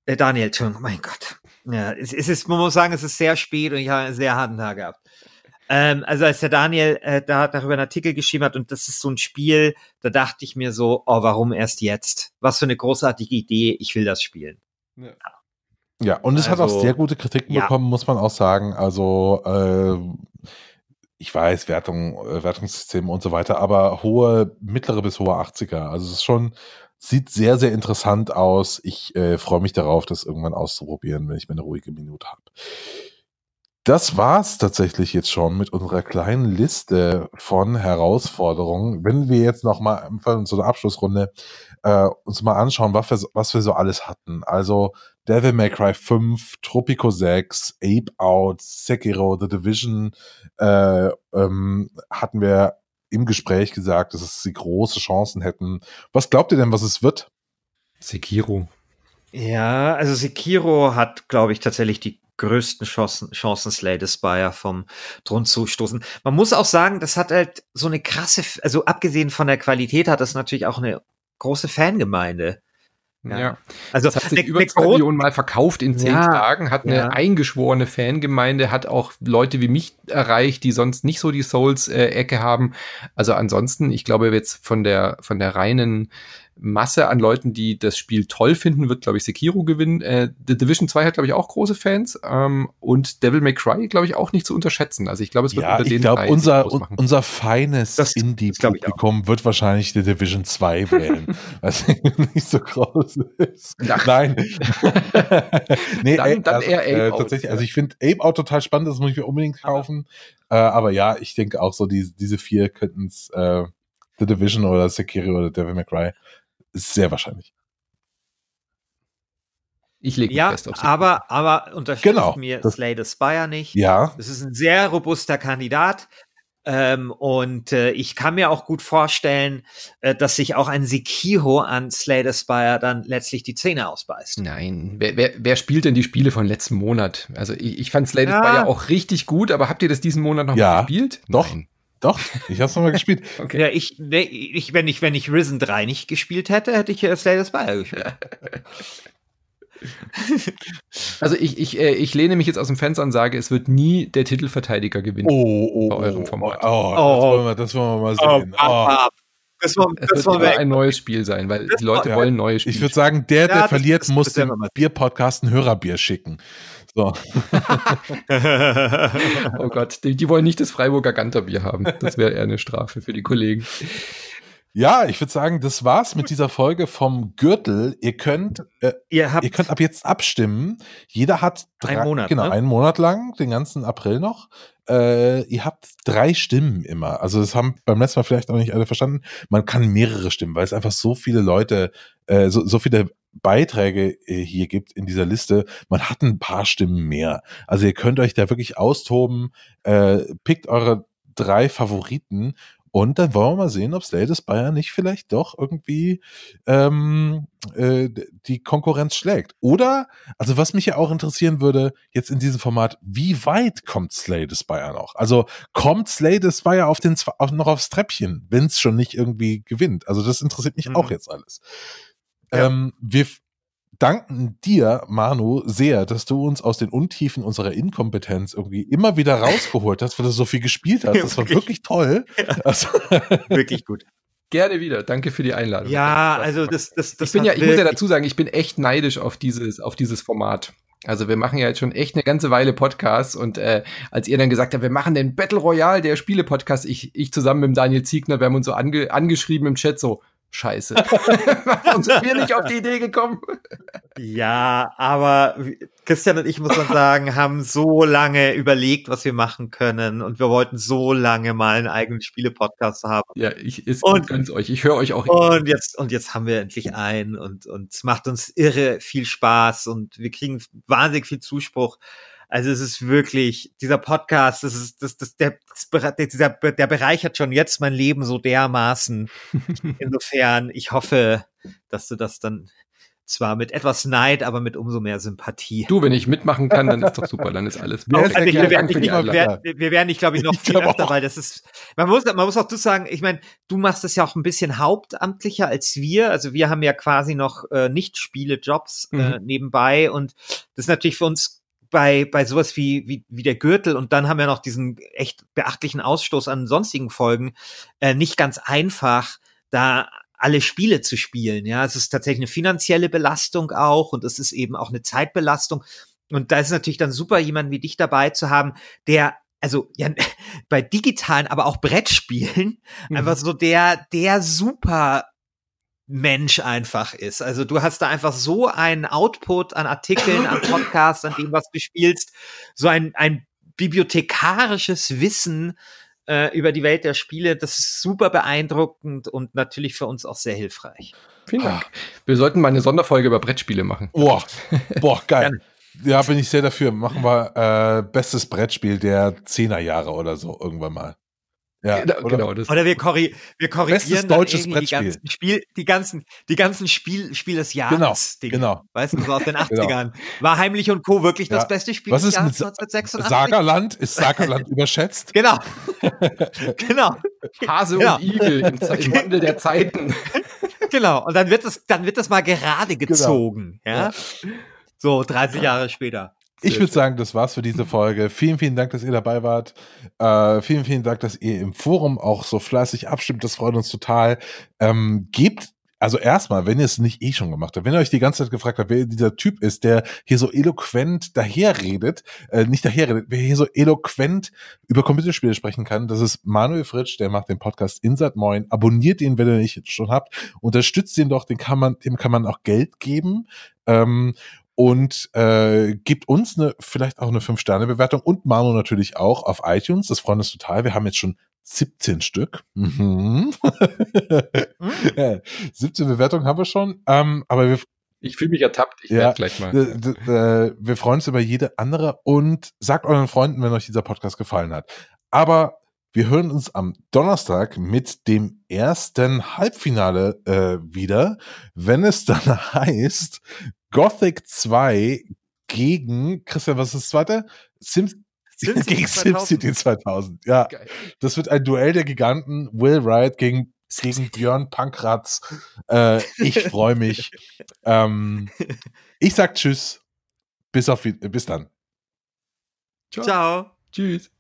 [SPEAKER 1] äh, Daniel, Entschuldigung, mein Gott. Ja, es, es ist, man muss sagen, es ist sehr spät und ich habe einen sehr harten Tag gehabt. Ähm, also als der Daniel äh, da darüber einen Artikel geschrieben hat und das ist so ein Spiel, da dachte ich mir so, oh, warum erst jetzt? Was für eine großartige Idee, ich will das spielen.
[SPEAKER 3] Ja. Ja, und es also, hat auch also, sehr gute Kritiken ja. bekommen, muss man auch sagen. Also, äh, ich weiß, Wertung, äh, Wertungssystem und so weiter, aber hohe, mittlere bis hohe 80er. Also es ist schon, sieht sehr, sehr interessant aus. Ich äh, freue mich darauf, das irgendwann auszuprobieren, wenn ich mir eine ruhige Minute habe. Das war's tatsächlich jetzt schon mit unserer kleinen Liste von Herausforderungen. Wenn wir jetzt noch mal in so einer Abschlussrunde äh, uns mal anschauen, was wir, was wir so alles hatten. Also Devil May Cry 5, Tropico 6, Ape Out, Sekiro, The Division äh, ähm, hatten wir im Gespräch gesagt, dass sie große Chancen hätten. Was glaubt ihr denn, was es wird?
[SPEAKER 2] Sekiro.
[SPEAKER 1] Ja, also Sekiro hat, glaube ich, tatsächlich die größten Chancen, Chancen Slay the Spire vom Thron zu stoßen. Man muss auch sagen, das hat halt so eine krasse, also abgesehen von der Qualität hat das natürlich auch eine große Fangemeinde.
[SPEAKER 2] Ja. ja. Also das hat sich ne, über ne zwei Millionen Mal verkauft in zehn ja, Tagen, hat eine ja. eingeschworene Fangemeinde, hat auch Leute wie mich erreicht, die sonst nicht so die Souls-Ecke haben. Also ansonsten, ich glaube jetzt von der von der reinen Masse an Leuten, die das Spiel toll finden, wird, glaube ich, Sekiro gewinnen. Äh, The Division 2 hat, glaube ich, auch große Fans. Ähm, und Devil May Cry, glaube ich, auch nicht zu unterschätzen. Also ich glaube, es wird
[SPEAKER 3] ja, unter ich glaube, unser, unser feines Indie-Publikum wird wahrscheinlich The Division 2 wählen. was nicht so groß ist. Ach. Nein. nee, dann, ey, dann also, eher Ape äh, Tatsächlich, also ich finde Ape Out total spannend, das muss ich mir unbedingt kaufen. Äh, aber ja, ich denke auch so, die, diese vier könnten es äh, The Division oder Sekiro oder Devil May Cry sehr wahrscheinlich.
[SPEAKER 1] Ich lege ja, fest auf aber, aber unterstützt genau, mir Slay the Spire nicht.
[SPEAKER 3] Ja.
[SPEAKER 1] Es ist ein sehr robuster Kandidat. Ähm, und äh, ich kann mir auch gut vorstellen, äh, dass sich auch ein Sekiro an Slay the Spire dann letztlich die Zähne ausbeißt.
[SPEAKER 2] Nein, wer, wer, wer spielt denn die Spiele von letzten Monat? Also ich, ich fand Slay the ja. Spire auch richtig gut, aber habt ihr das diesen Monat noch ja, mal gespielt?
[SPEAKER 3] Doch. Nein. Doch, ich hab's nochmal gespielt.
[SPEAKER 1] Okay. Ja, ich, ne, ich, wenn ich, wenn ich Risen 3 nicht gespielt hätte, hätte ich äh, Slay the Spire gespielt.
[SPEAKER 2] Also ich, ich, äh, ich lehne mich jetzt aus dem Fenster und sage, es wird nie der Titelverteidiger gewinnen.
[SPEAKER 3] Oh, oh,
[SPEAKER 2] bei eurem Format.
[SPEAKER 3] Oh, oh, das, wollen wir, das wollen wir mal oh, sehen. Oh,
[SPEAKER 2] Das, war, das es wird immer ein neues Spiel sein, weil die Leute ja. wollen neue Spiele.
[SPEAKER 3] Ich würde sagen, der, der ja, verliert, das, muss dem Bierpodcast ein Hörerbier schicken. So.
[SPEAKER 2] oh Gott, die, die, wollen nicht das Freiburger Ganterbier haben. Das wäre eher eine Strafe für die Kollegen.
[SPEAKER 3] Ja, ich würde sagen, das war's mit dieser Folge vom Gürtel. Ihr könnt, äh, ihr, habt ihr könnt ab jetzt abstimmen. Jeder hat drei, einen Monat, genau, ne? einen Monat lang, den ganzen April noch. Äh, ihr habt drei Stimmen immer. Also das haben beim letzten Mal vielleicht auch nicht alle verstanden. Man kann mehrere Stimmen, weil es einfach so viele Leute, äh, so, so viele Beiträge äh, hier gibt in dieser Liste, man hat ein paar Stimmen mehr. Also ihr könnt euch da wirklich austoben, äh, pickt eure drei Favoriten und dann wollen wir mal sehen, ob Slades Bayern nicht vielleicht doch irgendwie ähm, äh, die Konkurrenz schlägt. Oder, also was mich ja auch interessieren würde, jetzt in diesem Format, wie weit kommt Slades Bayern noch? Also kommt Slades Bayern auf den, auf, noch aufs Treppchen, wenn es schon nicht irgendwie gewinnt? Also das interessiert mich mhm. auch jetzt alles. Ja. Ähm, wir, danken dir, Manu, sehr, dass du uns aus den Untiefen unserer Inkompetenz irgendwie immer wieder rausgeholt hast, weil du so viel gespielt hast. Das war wirklich toll. Ja.
[SPEAKER 2] Also wirklich gut. Gerne wieder. Danke für die Einladung.
[SPEAKER 1] Ja, also das, das,
[SPEAKER 2] das. Ich bin ja, ich muss ja dazu sagen, ich bin echt neidisch auf dieses, auf dieses Format. Also wir machen ja jetzt schon echt eine ganze Weile Podcasts und äh, als ihr dann gesagt habt, wir machen den Battle Royale der Spiele-Podcast, ich, ich zusammen mit Daniel Ziegner, wir haben uns so ange, angeschrieben im Chat so, Scheiße. Warum sind wir nicht auf die Idee gekommen?
[SPEAKER 1] Ja, aber Christian und ich, muss man sagen, haben so lange überlegt, was wir machen können. Und wir wollten so lange mal einen eigenen Spiele-Podcast haben.
[SPEAKER 2] Ja, ich ist und, gönn's euch. Ich höre euch auch.
[SPEAKER 1] Und jetzt, und jetzt haben wir endlich einen und, und es macht uns irre viel Spaß und wir kriegen wahnsinnig viel Zuspruch. Also es ist wirklich, dieser Podcast, das ist, das, das, der, dieser, der bereichert schon jetzt mein Leben so dermaßen. Insofern, ich hoffe, dass du das dann zwar mit etwas Neid, aber mit umso mehr Sympathie.
[SPEAKER 2] Du, wenn ich mitmachen kann, dann ist doch super, dann ist alles.
[SPEAKER 1] Wir, also wir, werden, nicht, wir, werden, wir werden nicht, glaube ich, noch ich viel öfter, auch. weil das ist, man muss, man muss auch du sagen, ich meine, du machst das ja auch ein bisschen hauptamtlicher als wir. Also wir haben ja quasi noch äh, nicht Spiele-Jobs äh, mhm. nebenbei und das ist natürlich für uns bei, bei sowas wie, wie, wie der Gürtel und dann haben wir noch diesen echt beachtlichen Ausstoß an sonstigen Folgen, äh, nicht ganz einfach, da alle Spiele zu spielen. Ja, es ist tatsächlich eine finanzielle Belastung auch und es ist eben auch eine Zeitbelastung. Und da ist natürlich dann super, jemanden wie dich dabei zu haben, der also ja, bei digitalen, aber auch Brettspielen, mhm. einfach so der, der super Mensch einfach ist. Also du hast da einfach so einen Output an Artikeln, an Podcasts, an dem, was du spielst, so ein, ein bibliothekarisches Wissen äh, über die Welt der Spiele. Das ist super beeindruckend und natürlich für uns auch sehr hilfreich.
[SPEAKER 2] Vielen Dank. Wir sollten mal eine Sonderfolge über Brettspiele machen.
[SPEAKER 3] Boah, boah, geil. ja, bin ich sehr dafür. Machen wir äh, bestes Brettspiel der Zehnerjahre oder so irgendwann mal.
[SPEAKER 1] Ja, genau, oder, genau das. oder wir, korri wir korrigieren
[SPEAKER 3] deutsches
[SPEAKER 1] die ganzen Spiel, die ganzen, die ganzen Spiel, Spiel des Jahres.
[SPEAKER 3] Genau, genau.
[SPEAKER 1] Weißt du, so aus den 80ern. genau. War Heimlich und Co. wirklich ja. das beste Spiel
[SPEAKER 3] Was des Jahres 1986? Sagerland? Ist Sagerland überschätzt?
[SPEAKER 1] Genau. genau.
[SPEAKER 2] Hase genau. und Igel im, im Wandel der Zeiten.
[SPEAKER 1] genau. Und dann wird es, dann wird das mal gerade genau. gezogen. Genau. Ja? So, 30 Jahre später.
[SPEAKER 3] Ich würde sagen, das war's für diese Folge. Vielen, vielen Dank, dass ihr dabei wart. Äh, vielen, vielen Dank, dass ihr im Forum auch so fleißig abstimmt. Das freut uns total. Ähm, gebt also erstmal, wenn ihr es nicht eh schon gemacht habt, wenn ihr euch die ganze Zeit gefragt habt, wer dieser Typ ist, der hier so eloquent daherredet, äh, nicht daherredet, wer hier so eloquent über Computerspiele sprechen kann, das ist Manuel Fritsch, der macht den Podcast Insert Moin. Abonniert ihn, wenn ihr nicht schon habt. Unterstützt ihn doch, den kann man, dem kann man auch Geld geben. Ähm, und äh, gibt uns eine, vielleicht auch eine 5-Sterne-Bewertung und Manu natürlich auch auf iTunes. Das freut uns total. Wir haben jetzt schon 17 Stück. Mhm. mhm. 17 Bewertungen haben wir schon. Ähm, aber wir
[SPEAKER 2] ich fühle mich ertappt. Ich
[SPEAKER 3] ja, gleich mal. Äh, wir freuen uns über jede andere und sagt euren Freunden, wenn euch dieser Podcast gefallen hat. Aber wir hören uns am Donnerstag mit dem ersten Halbfinale äh, wieder, wenn es dann heißt, Gothic 2 gegen, Christian, was ist das zweite? Sims Sim gegen SimCity 2000. Ja, Geil. das wird ein Duell der Giganten. Will Wright gegen, gegen Björn Pankratz. Äh, ich freue mich. ähm, ich sag Tschüss. Bis, auf, bis dann.
[SPEAKER 1] Ciao. Ciao. Tschüss.